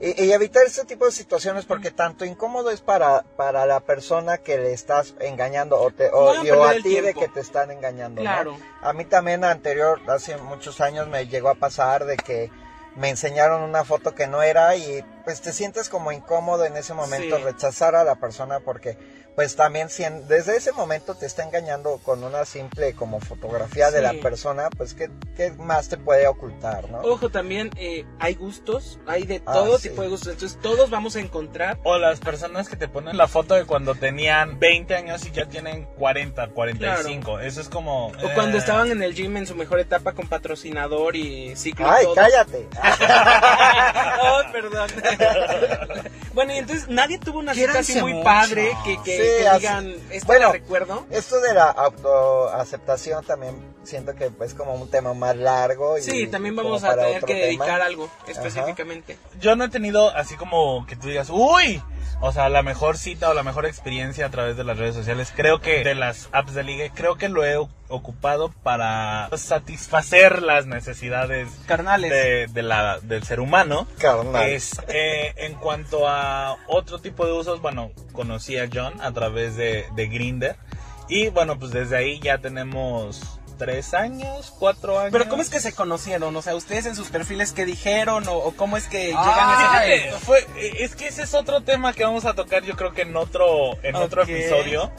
y, y evitar este tipo de situaciones porque tanto incómodo es para, para la persona que le estás engañando o, te, o, No, y- o perder a ti de que te están engañando. ¿no? Claro. A mí también anterior, hace muchos años, me llegó a pasar de que me enseñaron una foto que no era y pues te sientes como incómodo en ese momento Sí. rechazar a la persona porque pues también si en- desde ese momento te está engañando con una simple como fotografía de la persona, pues ¿qué, qué más te puede ocultar, ¿no? Ojo, también eh, hay gustos, hay de Ah, todo sí. tipo de gustos. Entonces, todos vamos a encontrar. O las personas que te ponen la foto de cuando tenían 20 años y ya tienen 40, 45. Eso es como... O cuando eh, estaban en el gym en su mejor etapa con patrocinador y ciclo. Ay, todo. cállate. oh, perdón. bueno, y entonces nadie tuvo una cita así muy mucho. padre que, que, Sí, que digan, esto bueno, recuerdo. Esto de la autoaceptación también siento que es como un tema más largo. Y Sí, también vamos a tener que tema. dedicar algo específicamente. Yo no he tenido así como que tú digas, uy, o sea, la mejor cita o la mejor experiencia a través de las redes sociales. Creo que de las apps de ligue, creo que lo he ocupado para satisfacer las necesidades Carnales. de, de la, del ser humano. Carnal. Es, eh, en cuanto a otro tipo de usos, bueno, conocí a John a través de, de Grinder. Y bueno, pues desde ahí ya tenemos tres años, cuatro años. Pero ¿cómo es que se conocieron? O sea, ustedes en sus perfiles qué dijeron o, o cómo es que llegan Ah, a ese fue, eh, es que ese es otro tema que vamos a tocar yo creo que en otro, en otro episodio.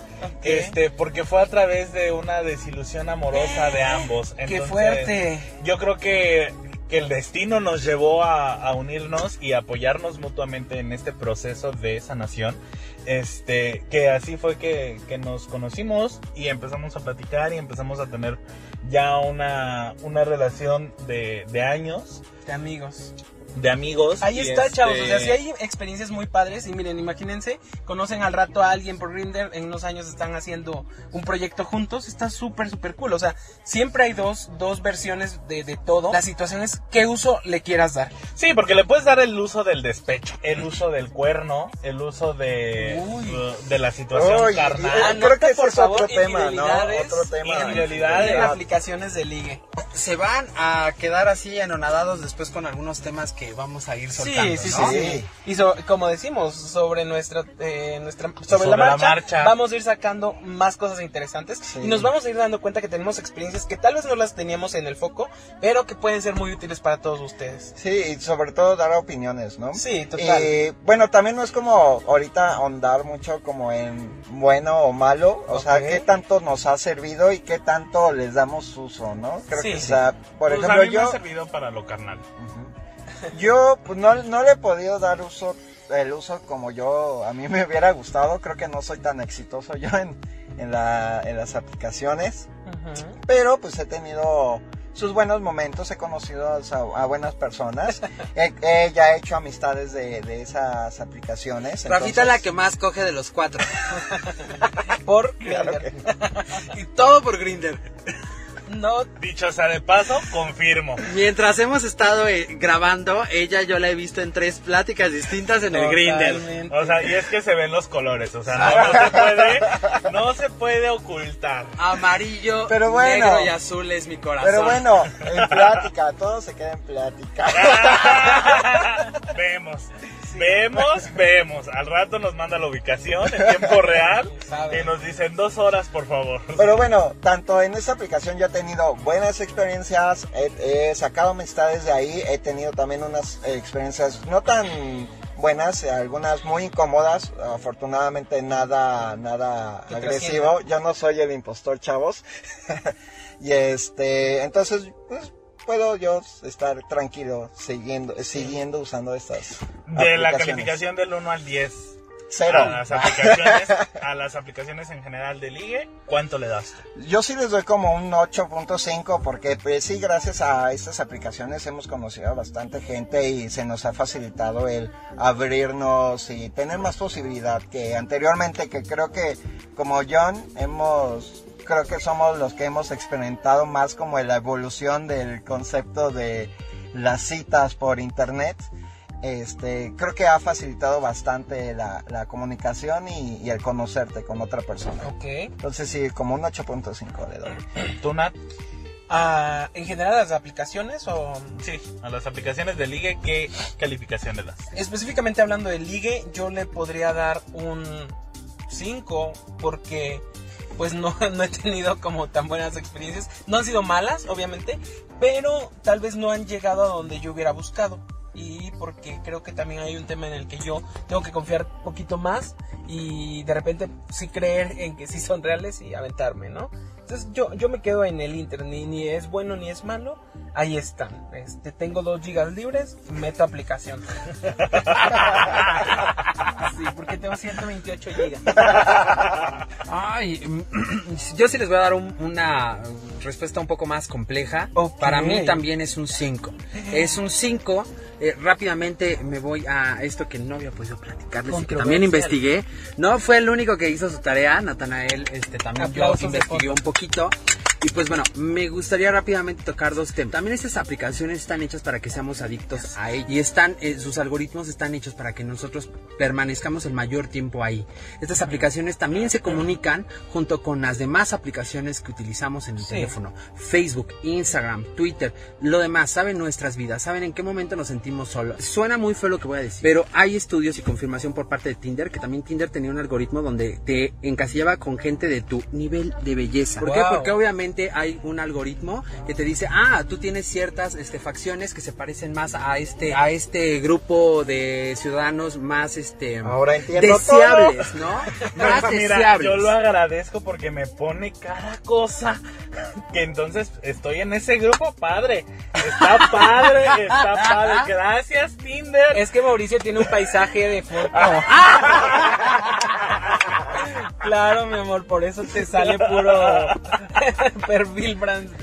Este, porque fue a través de una desilusión amorosa de ambos. ¡Qué fuerte! Yo creo que, que el destino nos llevó a, unirnos y apoyarnos mutuamente en este proceso de sanación. Este, que así fue que, nos conocimos y empezamos a platicar y empezamos a tener ya una, una relación de años, De amigos. De amigos. Ahí está, este, chavos. O sea, si hay experiencias muy padres. Y miren, imagínense, conocen al rato a alguien por Grinder. En unos años están haciendo un proyecto juntos. Está súper, súper cool. O sea, siempre hay dos, dos versiones de, de todo. La situación es qué uso le quieras dar. Sí, porque le puedes dar el uso del despecho, el uso del cuerno, el uso de, Uy. uh, de la situación Uy, carnal. eh, Anota, creo que ese por es otro tema, ¿no? Otro tema. infidelidades. En aplicaciones de ligue. Se van a quedar así anonadados después con algunos temas que vamos a ir soltando, Sí, sí, ¿no? sí, Sí. sí. Y so- como decimos, sobre nuestra, eh, nuestra sobre, Sobre la, la marcha, vamos a ir sacando más cosas interesantes Sí. y nos vamos a ir dando cuenta que tenemos experiencias que tal vez no las teníamos en el foco, pero que pueden ser muy útiles para todos ustedes. Sí, y sobre todo dar opiniones, ¿no? Sí, total. Y bueno, también no es como ahorita ahondar mucho como en bueno o malo, o sea, qué tanto nos ha servido y qué tanto les damos uso, ¿no? Creo Sí, que, o sí. sea, por Pues a ejemplo, mí me ha yo, servido para lo carnal. Yo pues no, no le he podido dar uso el uso como yo, a mí me hubiera gustado. Creo que no soy tan exitoso yo en, en, la, en las aplicaciones. Pero pues he tenido sus buenos momentos, he conocido a, buenas personas, he, ya hecho amistades de, de esas aplicaciones. Rafita es la que más coge de los cuatro. por Grindr. y todo por Grinder. No. Dicho sea de paso, confirmo. Mientras hemos estado eh, grabando, ella yo la he visto en tres pláticas distintas en el Grindr. O sea, y es que se ven los colores, o sea, no, se puede, no se puede ocultar. Amarillo, negro y azul es mi corazón. Pero bueno, en plática, todo se queda en plática. Vemos. Vemos, vemos. Al rato nos manda la ubicación en tiempo real y nos dicen dos horas, por favor. Pero bueno, tanto en esta aplicación yo he tenido buenas experiencias, he, sacado amistades de ahí, he tenido también unas experiencias no tan buenas, algunas muy incómodas, afortunadamente nada, nada agresivo. Yo no soy el impostor, chavos. y este, entonces, pues puedo yo estar tranquilo siguiendo, siguiendo usando estas. De la calificación del 1 al 10. Cero. A las, aplicaciones, a las aplicaciones en general de ligue, ¿cuánto le das? Yo sí les doy como un 8.5 porque pues sí, gracias a estas aplicaciones hemos conocido a bastante gente y se nos ha facilitado el abrirnos y tener más posibilidad que anteriormente que creo que como John hemos creo que somos los que hemos experimentado más como la evolución del concepto de las citas por internet. Este, creo que ha facilitado bastante la, comunicación y, el conocerte con otra persona. Ok. Entonces sí, como un 8.5 le doy. ¿Tú, Nat? Ah, ¿En general a las aplicaciones o...? Sí, a las aplicaciones de ligue, ¿qué calificación le das? Específicamente hablando de ligue, yo le podría dar un 5 porque pues no, no he tenido como tan buenas experiencias. No han sido malas, obviamente, pero tal vez no han llegado a donde yo hubiera buscado. Y porque creo que también hay un tema en el que yo tengo que confiar un poquito más y de repente sí creer en que sí son reales y aventarme, ¿no? Entonces yo, yo me quedo en el internet, ni, ni es bueno ni es malo, ahí están. Este, tengo 2 gigas libres, meto aplicación. sí, porque tengo 128 gigas. Ay, yo sí les voy a dar una respuesta un poco más compleja. Para mí también es un 5. Es un 5. Eh, rápidamente me voy a esto que no había podido platicarles y que también investigué. No fue el único que hizo su tarea, Natanael, este también yo investigué un poquito. Y pues bueno, me gustaría rápidamente tocar dos temas. También estas aplicaciones están hechas para que seamos adictos a ellas y están, eh, sus algoritmos están hechos para que nosotros permanezcamos el mayor tiempo ahí. Estas aplicaciones también se comunican junto con las demás aplicaciones que utilizamos en el teléfono. Facebook, Instagram, Twitter, lo demás, saben nuestras vidas, saben en qué momento nos sentimos solos. Suena muy feo lo que voy a decir, pero hay estudios y confirmación por parte de Tinder que también Tinder tenía un algoritmo donde te encasillaba con gente de tu nivel de belleza. ¿Por qué? Porque obviamente hay un algoritmo que te dice, ah, tú tienes ciertas este, facciones que se parecen más a este, a este grupo de ciudadanos más este, Ahora deseables, ¿no? Más deseables. Yo lo agradezco porque me pone cada cosa que entonces estoy en ese grupo padre. Está padre, está padre. Gracias, Tinder. Es que Mauricio tiene un paisaje de foto. Claro, mi amor, por eso te sale puro perfil,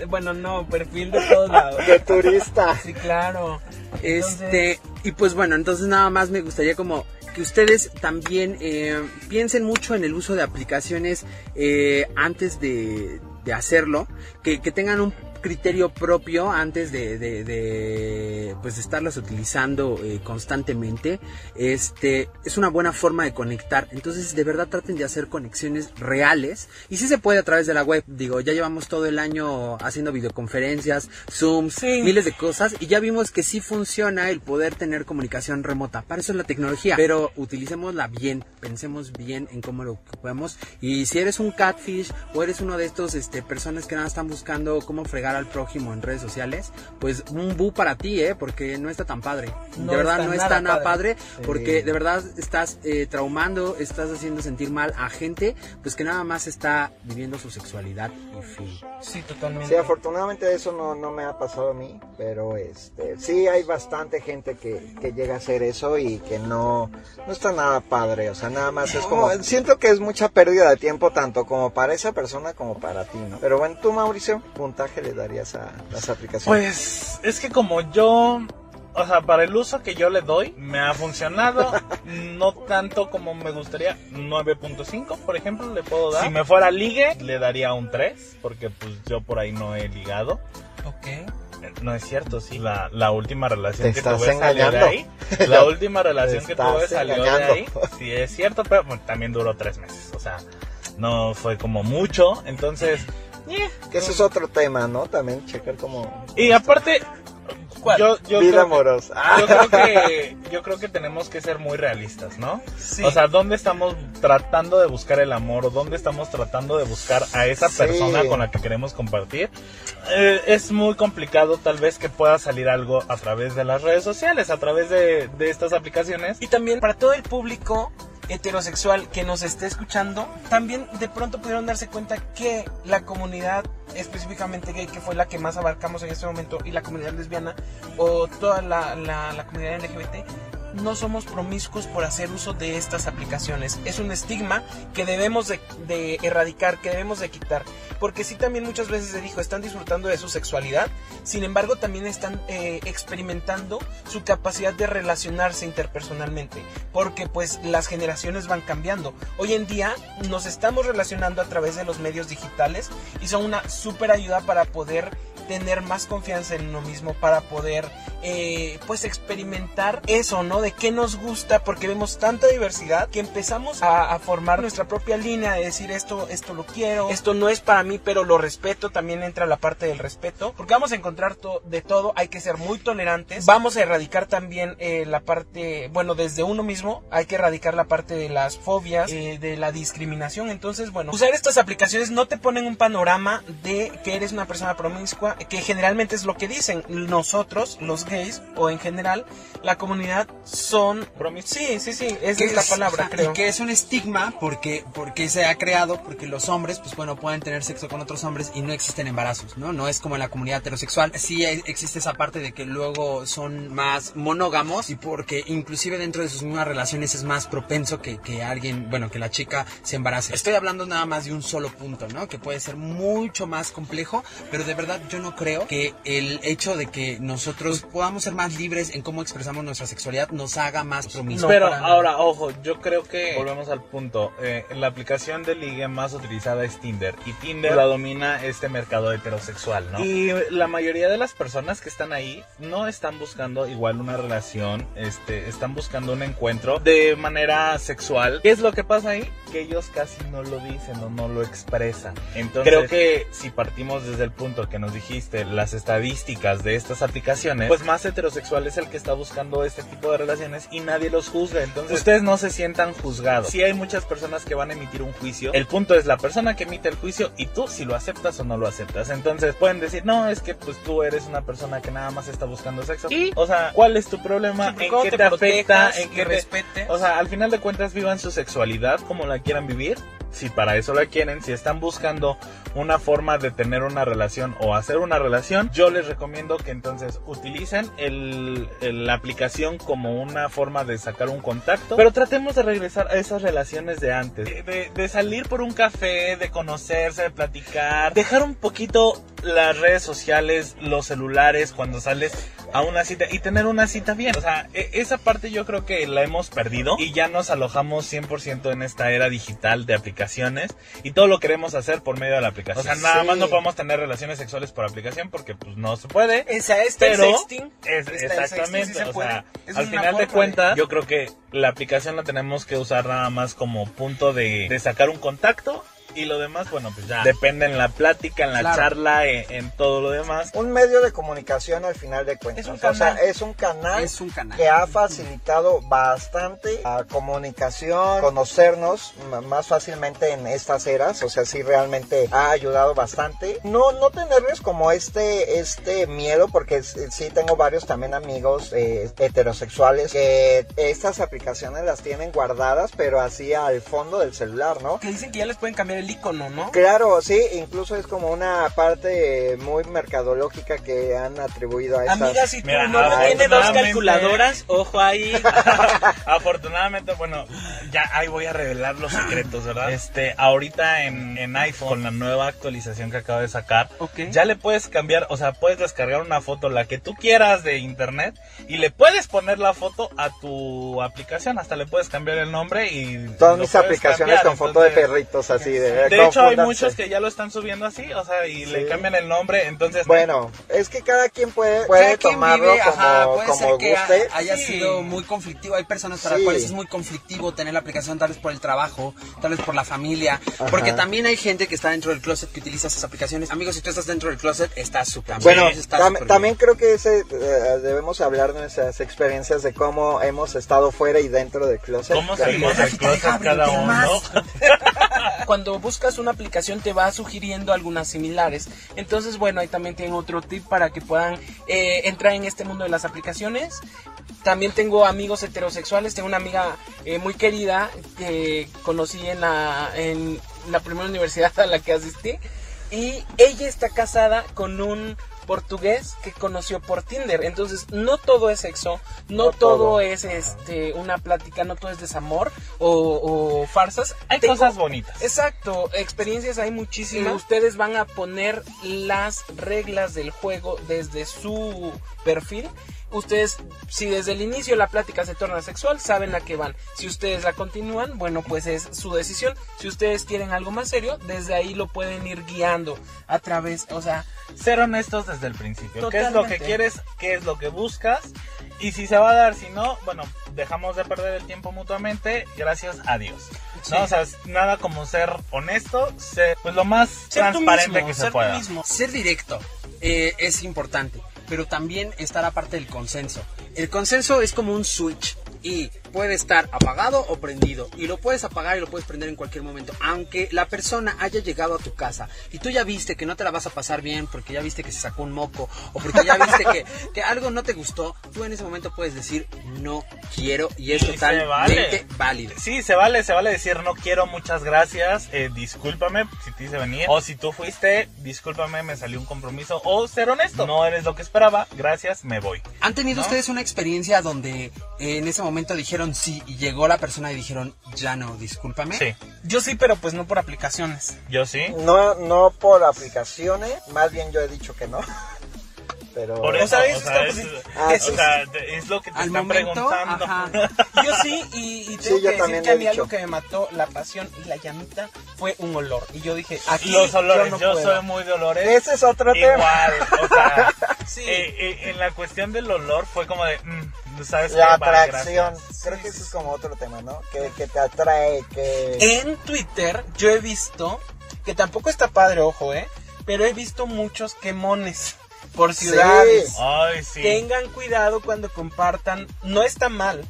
bueno, no, perfil de todos lados. De turista. Sí, claro. Este, y pues bueno, entonces nada más me gustaría como que ustedes también eh, piensen mucho en el uso de aplicaciones eh, antes de, de hacerlo, que, que tengan un criterio propio antes de, de, pues estarlas utilizando eh, constantemente este es una buena forma de conectar. Entonces de verdad traten de hacer conexiones reales. Y si se puede a través de la web. Digo ya llevamos todo el año haciendo videoconferencias zooms miles de cosas y ya vimos que sí funciona el poder tener comunicación remota. Para eso es la tecnología. Pero utilicémosla bien pensemos bien en cómo lo ocupamos. Y si eres un catfish o eres uno de estos este personas que nada están buscando cómo fregar al prójimo en redes sociales, pues un bu para ti, ¿eh? Porque no está tan padre. No de verdad está no está nada padre. padre, porque de verdad estás eh, traumando, estás haciendo sentir mal a gente, pues que nada más está viviendo su sexualidad y fin. Sí, totalmente. Sí, afortunadamente eso no, no me ha pasado a mí, pero este, sí hay bastante gente que, que llega a hacer eso y que no, no está nada padre, o sea, nada más es como, siento que es mucha pérdida de tiempo tanto como para esa persona como para ti, ¿no? Pero bueno, tú Mauricio, puntaje le darías a las aplicaciones. Pues es que como yo, o sea, para el uso que yo le doy, me ha funcionado. no tanto como me gustaría. 9.5, por ejemplo, le puedo dar. Si me fuera ligue, le daría un 3, porque pues yo por ahí no he ligado. Ok. Eh, No es cierto, sí. La, la última relación Te que estás tuve salió de engañando. ahí. La última relación que tuve salió de engañando. ahí. Sí, es cierto, pero bueno, también duró tres meses. O sea, no fue como mucho. Entonces, que eso es otro tema, ¿no? También checar como y aparte, ¿Cuál? yo, yo vida creo que- amorosa. Yo creo que yo creo que tenemos que ser muy realistas, ¿no? Sí. O sea, ¿dónde estamos tratando de buscar el amor o dónde estamos tratando de buscar a esa Sí. persona con la que queremos compartir? Eh, es muy complicado tal vez que pueda salir algo a través de las redes sociales, a través de, de estas aplicaciones. Y también para todo el público heterosexual que nos esté escuchando, también de pronto pudieron darse cuenta que la comunidad específicamente gay, que fue la que más abarcamos en este momento, y la comunidad lesbiana o toda la, la- la comunidad LGBT, no somos promiscuos por hacer uso de estas aplicaciones. Es un estigma que debemos de, erradicar, que debemos de quitar. Porque sí también muchas veces se dijo, están disfrutando de su sexualidad, sin embargo también están eh, experimentando su capacidad de relacionarse interpersonalmente. Porque pues las generaciones van cambiando. Hoy en día nos estamos relacionando a través de los medios digitales y son una súper ayuda para poder tener más confianza en uno mismo para poder eh, pues experimentar eso, ¿no? De qué nos gusta porque vemos tanta diversidad que empezamos a, formar nuestra propia línea de decir esto, esto lo quiero, esto no es para mí pero lo respeto, también entra la parte del respeto porque vamos a encontrar to- de todo, hay que ser muy tolerantes, vamos a erradicar también eh, la parte, bueno, desde uno mismo hay que erradicar la parte de las fobias, eh, de la discriminación, entonces bueno, usar estas aplicaciones no te ponen un panorama de que eres una persona promiscua, que generalmente es lo que dicen nosotros, los gays, o en general, la comunidad son... Sí, sí, sí, esa Que es la palabra, ajá, creo. Y que es un estigma porque, porque se ha creado, porque los hombres, pues bueno, pueden tener sexo con otros hombres y no existen embarazos, ¿no? No es como en la comunidad heterosexual. Sí existe esa parte de que luego son más monógamos y porque inclusive dentro de sus mismas relaciones es más propenso que, que alguien, bueno, que la chica se embarace. Estoy hablando nada más de un solo punto, ¿no? Que puede ser mucho más complejo, pero de verdad yo no creo que el hecho de que nosotros podamos ser más libres en cómo expresamos nuestra sexualidad nos haga más promiscuos. No, Pero ahora, ojo, yo creo que volvemos al punto. eh, la aplicación de ligue más utilizada es Tinder y Tinder la domina este mercado heterosexual, ¿no? Y la mayoría de las personas que están ahí no están buscando igual una relación, este, están buscando un encuentro de manera sexual. ¿Qué es lo que pasa ahí? Que ellos casi no lo dicen o no lo expresan. Entonces, creo que si partimos desde el punto que nos dijiste, las estadísticas de estas aplicaciones, pues más heterosexual es el que está buscando este tipo de relaciones y nadie los juzga. Entonces, ustedes no se sientan juzgados. Si hay muchas personas que van a emitir un juicio, el punto es la persona que emite el juicio y tú si lo aceptas o no lo aceptas. Entonces, pueden decir, no, es que pues tú eres una persona que nada más está buscando sexo. Y, o sea, ¿cuál es tu problema? Y ¿En qué te, afecta? protejas, ¿En qué te- respetes. o sea, al final de cuentas vivan su sexualidad como la quieran vivir. Si para eso la quieren, si están buscando una forma de tener una relación o hacer una relación, yo les recomiendo que entonces utilicen el, el- la aplicación como una forma de sacar un contacto. Pero tratemos de regresar a esas relaciones de antes. De, de- de salir por un café, de conocerse, de platicar. Dejar un poquito las redes sociales, los celulares cuando sales a una cita y tener una cita bien. O sea, e- esa parte yo creo que la hemos perdido y ya nos alojamos 100% en esta era digital de aplicaciones y todo lo queremos hacer por medio de la aplicación. O sea, nada Sí. más no podemos tener relaciones sexuales por aplicación porque pues no se puede. Esa está el Pero sexting. es, sexting, exactamente, sí o sea, al final de cuentas, yo creo que la aplicación la tenemos que usar nada más como punto de, de sacar un contacto y lo demás, bueno, pues ya depende en la plática, en la Claro. charla, en, en todo lo demás. Un medio de comunicación al final de cuentas. Es un O sea, canal. es un canal. Es un canal. que ha facilitado bastante la comunicación, conocernos más fácilmente en estas eras, o sea, sí realmente ha ayudado bastante. No, no tenerles como este, este miedo, porque sí tengo varios también amigos eh, heterosexuales que estas aplicaciones las tienen guardadas, pero así al fondo del celular, ¿no? Que dicen que ya les pueden cambiar el icono, ¿no? Claro, sí, incluso es como una parte muy mercadológica que han atribuido a estas. Amiga, si tu Mira, novio tiene dos calculadoras, ojo ahí. Afortunadamente, bueno, ya ahí voy a revelar los secretos, ¿verdad? Este, ahorita en, en iPhone, con la nueva actualización que acaba de sacar, Ok. ya le puedes cambiar, o sea, puedes descargar una foto, la que tú quieras de internet, y le puedes poner la foto a tu aplicación, hasta le puedes cambiar el nombre y... Todas mis aplicaciones cambiar, con foto de perritos así de. De hecho, hay muchos que ya lo están subiendo así, o sea, y le cambian el nombre, entonces... Bueno, es que cada quien puede, puede Cada quien tomarlo vive, como, ajá, puede como ser que guste. haya Sí. sido muy conflictivo. Hay personas para Sí. las cuales es muy conflictivo tener la aplicación, tal vez por el trabajo, tal vez por la familia. Porque también hay gente que está dentro del closet que utiliza esas aplicaciones. Amigos, si tú estás dentro del closet, estás súper bien. Bueno, Está tam- súper también creo que ese, eh, debemos hablar de nuestras experiencias de cómo hemos estado fuera y dentro del closet. ¿Cómo salimos del closet cada uno? Cuando buscas una aplicación te va sugiriendo algunas similares. Entonces, bueno, ahí también tienen otro tip para que puedan eh, entrar en este mundo de las aplicaciones. También tengo amigos heterosexuales. Tengo una amiga eh, muy querida que conocí en la, en la primera universidad a la que asistí. Y ella está casada con un portugués que conoció por Tinder. Entonces, no todo es sexo, no, No todo, todo. es este una plática, no todo es desamor o, o farsas. Hay Tengo- cosas bonitas. Exacto, experiencias hay muchísimas. Ustedes van a poner las reglas del juego desde su perfil. Ustedes, si desde el inicio la plática se torna sexual, saben a qué van. Si ustedes la continúan, bueno, pues es su decisión. Si ustedes quieren algo más serio, desde ahí lo pueden ir guiando a través, o sea, ser honestos desde el principio. ¿Qué es lo que Totalmente. quieres? ¿Qué es lo que buscas? Y si se va a dar, si no, bueno, dejamos de perder el tiempo mutuamente. Gracias a Dios. Sí. ¿No? O sea, nada como ser honesto, ser pues lo más ser transparente mismo, que se ser pueda. mismo. Ser directo eh, es importante, pero también estar aparte del consenso. El consenso es como un switch y puede estar apagado o prendido y lo puedes apagar y lo puedes prender en cualquier momento. Aunque la persona haya llegado a tu casa y tú ya viste que no te la vas a pasar bien porque ya viste que se sacó un moco o porque ya viste que, que algo no te gustó, tú en ese momento puedes decir no quiero y es Y totalmente vale. válido. Sí, se vale, se vale decir no quiero, muchas gracias, eh, discúlpame si te hice venir. O si tú fuiste, discúlpame, me salió un compromiso. O ser honesto, no eres lo que esperaba, gracias, me voy. ¿Han tenido ¿No? ustedes una experiencia donde eh, en ese momento dijeron sí y llegó la persona y dijeron ya no, discúlpame? Sí, Yo sí, pero pues no por aplicaciones. yo sí. No, no por aplicaciones, más bien yo he dicho que no. Pero Por O eso, sea, o sea, es, Ah, es- sí, o sea, es lo que te Al están momento, preguntando. ajá. Yo sí, y, y tengo Sí, yo que decir que a mí algo que me mató la pasión y la llamita fue un olor. Y yo dije, aquí Los olores, yo, yo, no puedo. soy muy de olores. ese es otro tema. Igual, o sea, Sí. eh, eh, en la cuestión del olor fue como de, mm, ¿sabes La atracción. Creo que eso es como otro tema, ¿no? Que, que te atrae, que... En Twitter yo he visto, que tampoco está padre, ojo, ¿eh? Pero he visto muchos quemones por Sí. ciudades. Ay, sí. Tengan cuidado cuando compartan, no está mal.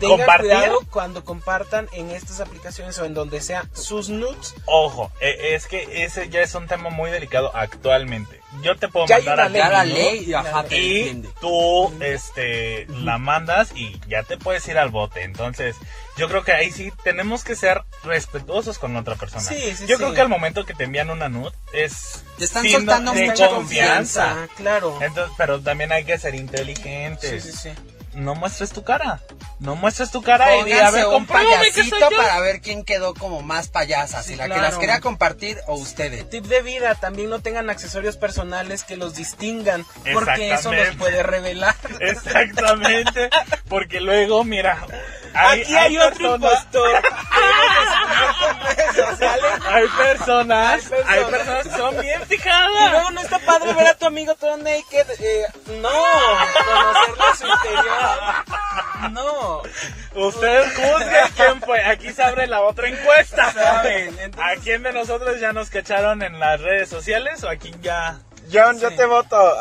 Tengan Compartir, cuidado cuando compartan en estas aplicaciones o en donde sea sus nudes. ojo, eh, es que ese ya es un tema muy delicado actualmente. Yo te puedo Ya hay mandar una a ley, ajá, y tú este la mandas y ya te puedes ir al bote. Entonces yo creo que ahí sí tenemos que ser respetuosos con otra persona. Sí, sí, yo sí. creo que al momento que te envían una nud es Te están soltando de mucha confianza. Ah, claro. entonces pero también hay que ser Sí, inteligentes sí, sí. No muestres tu cara no muestres tu cara y di, a ver un que payasito para ver quién quedó como más payasa, Sí, si la que las quería compartir o ustedes. Tip de vida, también no tengan accesorios personales que los distingan, porque eso los puede revelar. exactamente porque luego mira hay, Aquí hay, otro personas- impostor. Hay personas Hay personas. hay que son bien Y fijadas luego no está padre ver a tu amigo todo naked. eh, no, conocerle su interior. No. Usted juzgue quién fue. Aquí se abre la otra encuesta. Saben, ¿A quién de nosotros ya nos cacharon en las redes sociales o a quién ya? John, yo te voto.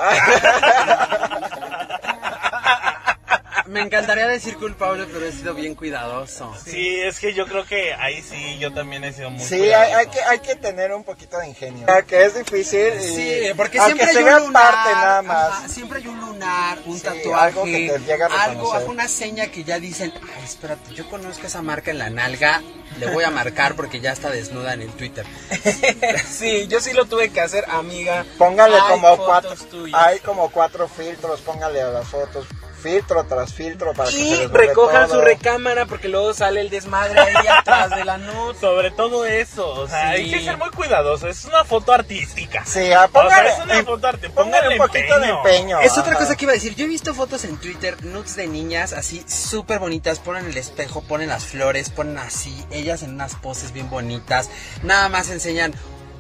Me encantaría decir culpable, pero he sido bien cuidadoso. Sí, es que yo creo que ahí sí, yo también he sido muy Sí, cuidadoso. hay, hay que, hay que tener un poquito de ingenio. Que es difícil. y- Sí, porque siempre hay un lunar. parte nada más. ajá, siempre hay un lunar, un Sí, tatuaje. algo que te llega a algo, alguna seña que ya dicen, ay, espérate, yo conozco esa marca en la nalga, le voy a marcar porque ya está desnuda en el Twitter. Sí, yo sí lo tuve que hacer, amiga. Póngale Hay como fotos cuatro. tuyas. Hay como cuatro filtros. Póngale a las fotos. Filtro tras filtro para que se Y recojan todo. su recámara porque luego sale el desmadre ahí atrás de la nota. Sobre todo eso, o sea, Sí. hay que ser muy cuidadoso. Es una foto artística. Sí, ah, O sea, póngale, es una foto artística. póngale un poquito de empeño. Es otra cosa que iba a decir. Yo he visto fotos en Twitter, nudes de niñas así súper bonitas. Ponen el espejo, ponen las flores, ponen así, ellas en unas poses bien bonitas. Nada más enseñan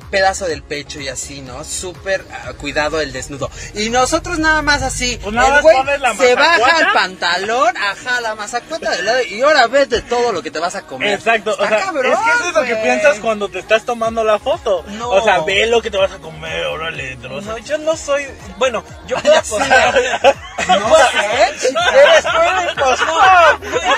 pedazo del pecho y así, ¿no? Súper ah, cuidado el desnudo. Y nosotros nada más así. Pues nada el güey se baja el pantalón, ajá, la mazacuata del lado y ahora ves de todo lo que te vas a comer. Exacto, Está o sea, cabrón, es que eso es lo que piensas cuando te estás tomando la foto. No. O sea, ve lo que te vas a comer, órale, troza. No, yo no soy. Bueno, yo puedo apostar. No sé. ¡Eres tú!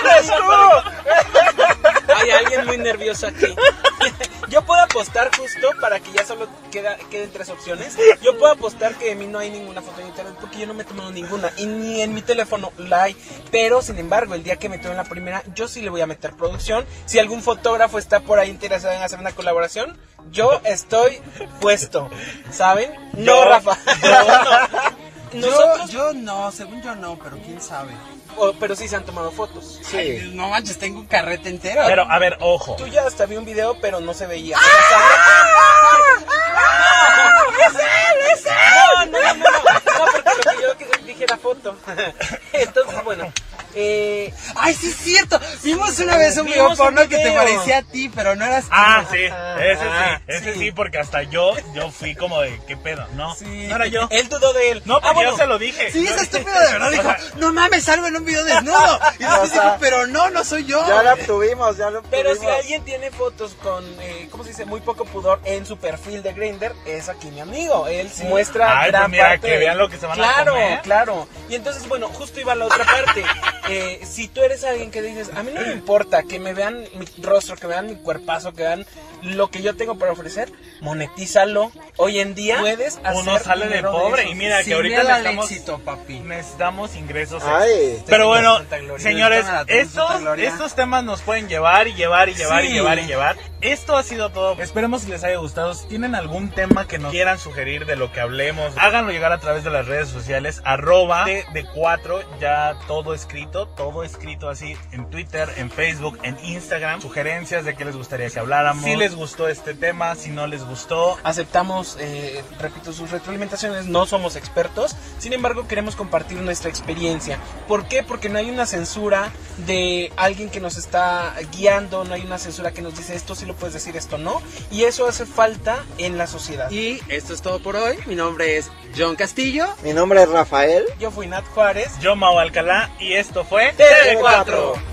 ¡Eres tú! Hay alguien muy nervioso aquí. Yo puedo apostar justo para que ya solo queda, queden tres opciones. Yo puedo apostar que de mí no hay ninguna foto en internet porque yo no me he tomado ninguna. Y ni en mi teléfono la hay. Pero sin embargo, el día que me tome la primera, yo sí le voy a meter producción. Si algún fotógrafo está por ahí interesado en hacer una colaboración, yo estoy puesto. ¿Saben? No, Rafa. Nosotros, yo no, según yo no, pero quién sabe. O- pero sí se han tomado fotos. Ay, no manches, tengo un carrete entero. Pero, a ver, ojo. Tú ya hasta vi un video, pero no se veía. No, no, no, no, no, porque lo que yo era foto. Entonces, bueno, eh, Ay, sí es cierto. Vimos una vez un video porno que te parecía a ti, pero no eras tú. Ah, sí, ese sí, ese sí. sí, porque hasta yo, yo fui como de, ¿qué pedo? No, sí, no era yo. Él dudó de él. No, porque Ah, bueno, yo se lo dije. Sí, dije- estúpido de verdad dijo, no mames, salgo en un video desnudo. Y después O sea, dijo, pero no, no soy yo. Ya lo obtuvimos, ya lo obtuvimos. Pero si alguien tiene fotos con, eh, ¿cómo se dice? Muy poco pudor en su perfil de Grindr, es aquí mi amigo. Él muestra Ay, gran pues mira, parte que vean lo que se van a claro, comer. Y entonces, bueno, justo iba a la otra parte. Eh, si tú eres alguien que dices, a mí no me importa que me vean mi rostro, que vean mi cuerpazo, que vean lo que yo tengo para ofrecer, monetízalo. Hoy en día puedes hacer Uno sale de pobre y mira que ahorita necesitamos, éxito, papi. necesitamos ingresos. Ay. Pero bueno, Gloria. señores, estos, estos temas nos pueden llevar y llevar y llevar y llevar y llevar. Esto ha sido todo. Esperemos que les haya gustado. Si tienen algún tema que nos quieran sugerir de lo que hablemos, háganlo llegar a través de las redes sociales. Arroba de, de 4, ya todo escrito, todo escrito así en Twitter, en Facebook, en Instagram. Sugerencias de qué les gustaría que habláramos. Si les gustó este tema, si no les gustó. Aceptamos, eh, repito, sus retroalimentaciones, no somos expertos, sin embargo queremos compartir nuestra experiencia. ¿Por qué? Porque no hay una censura de alguien que nos está guiando, no hay una censura que nos dice esto sí lo puedes decir, esto no, y eso hace falta en la sociedad. Y esto es todo por hoy. Mi nombre es John Castillo. Mi nombre es Rafael. Yo fui Nat Juárez. Yo, Mau Alcalá, y esto fue TV4.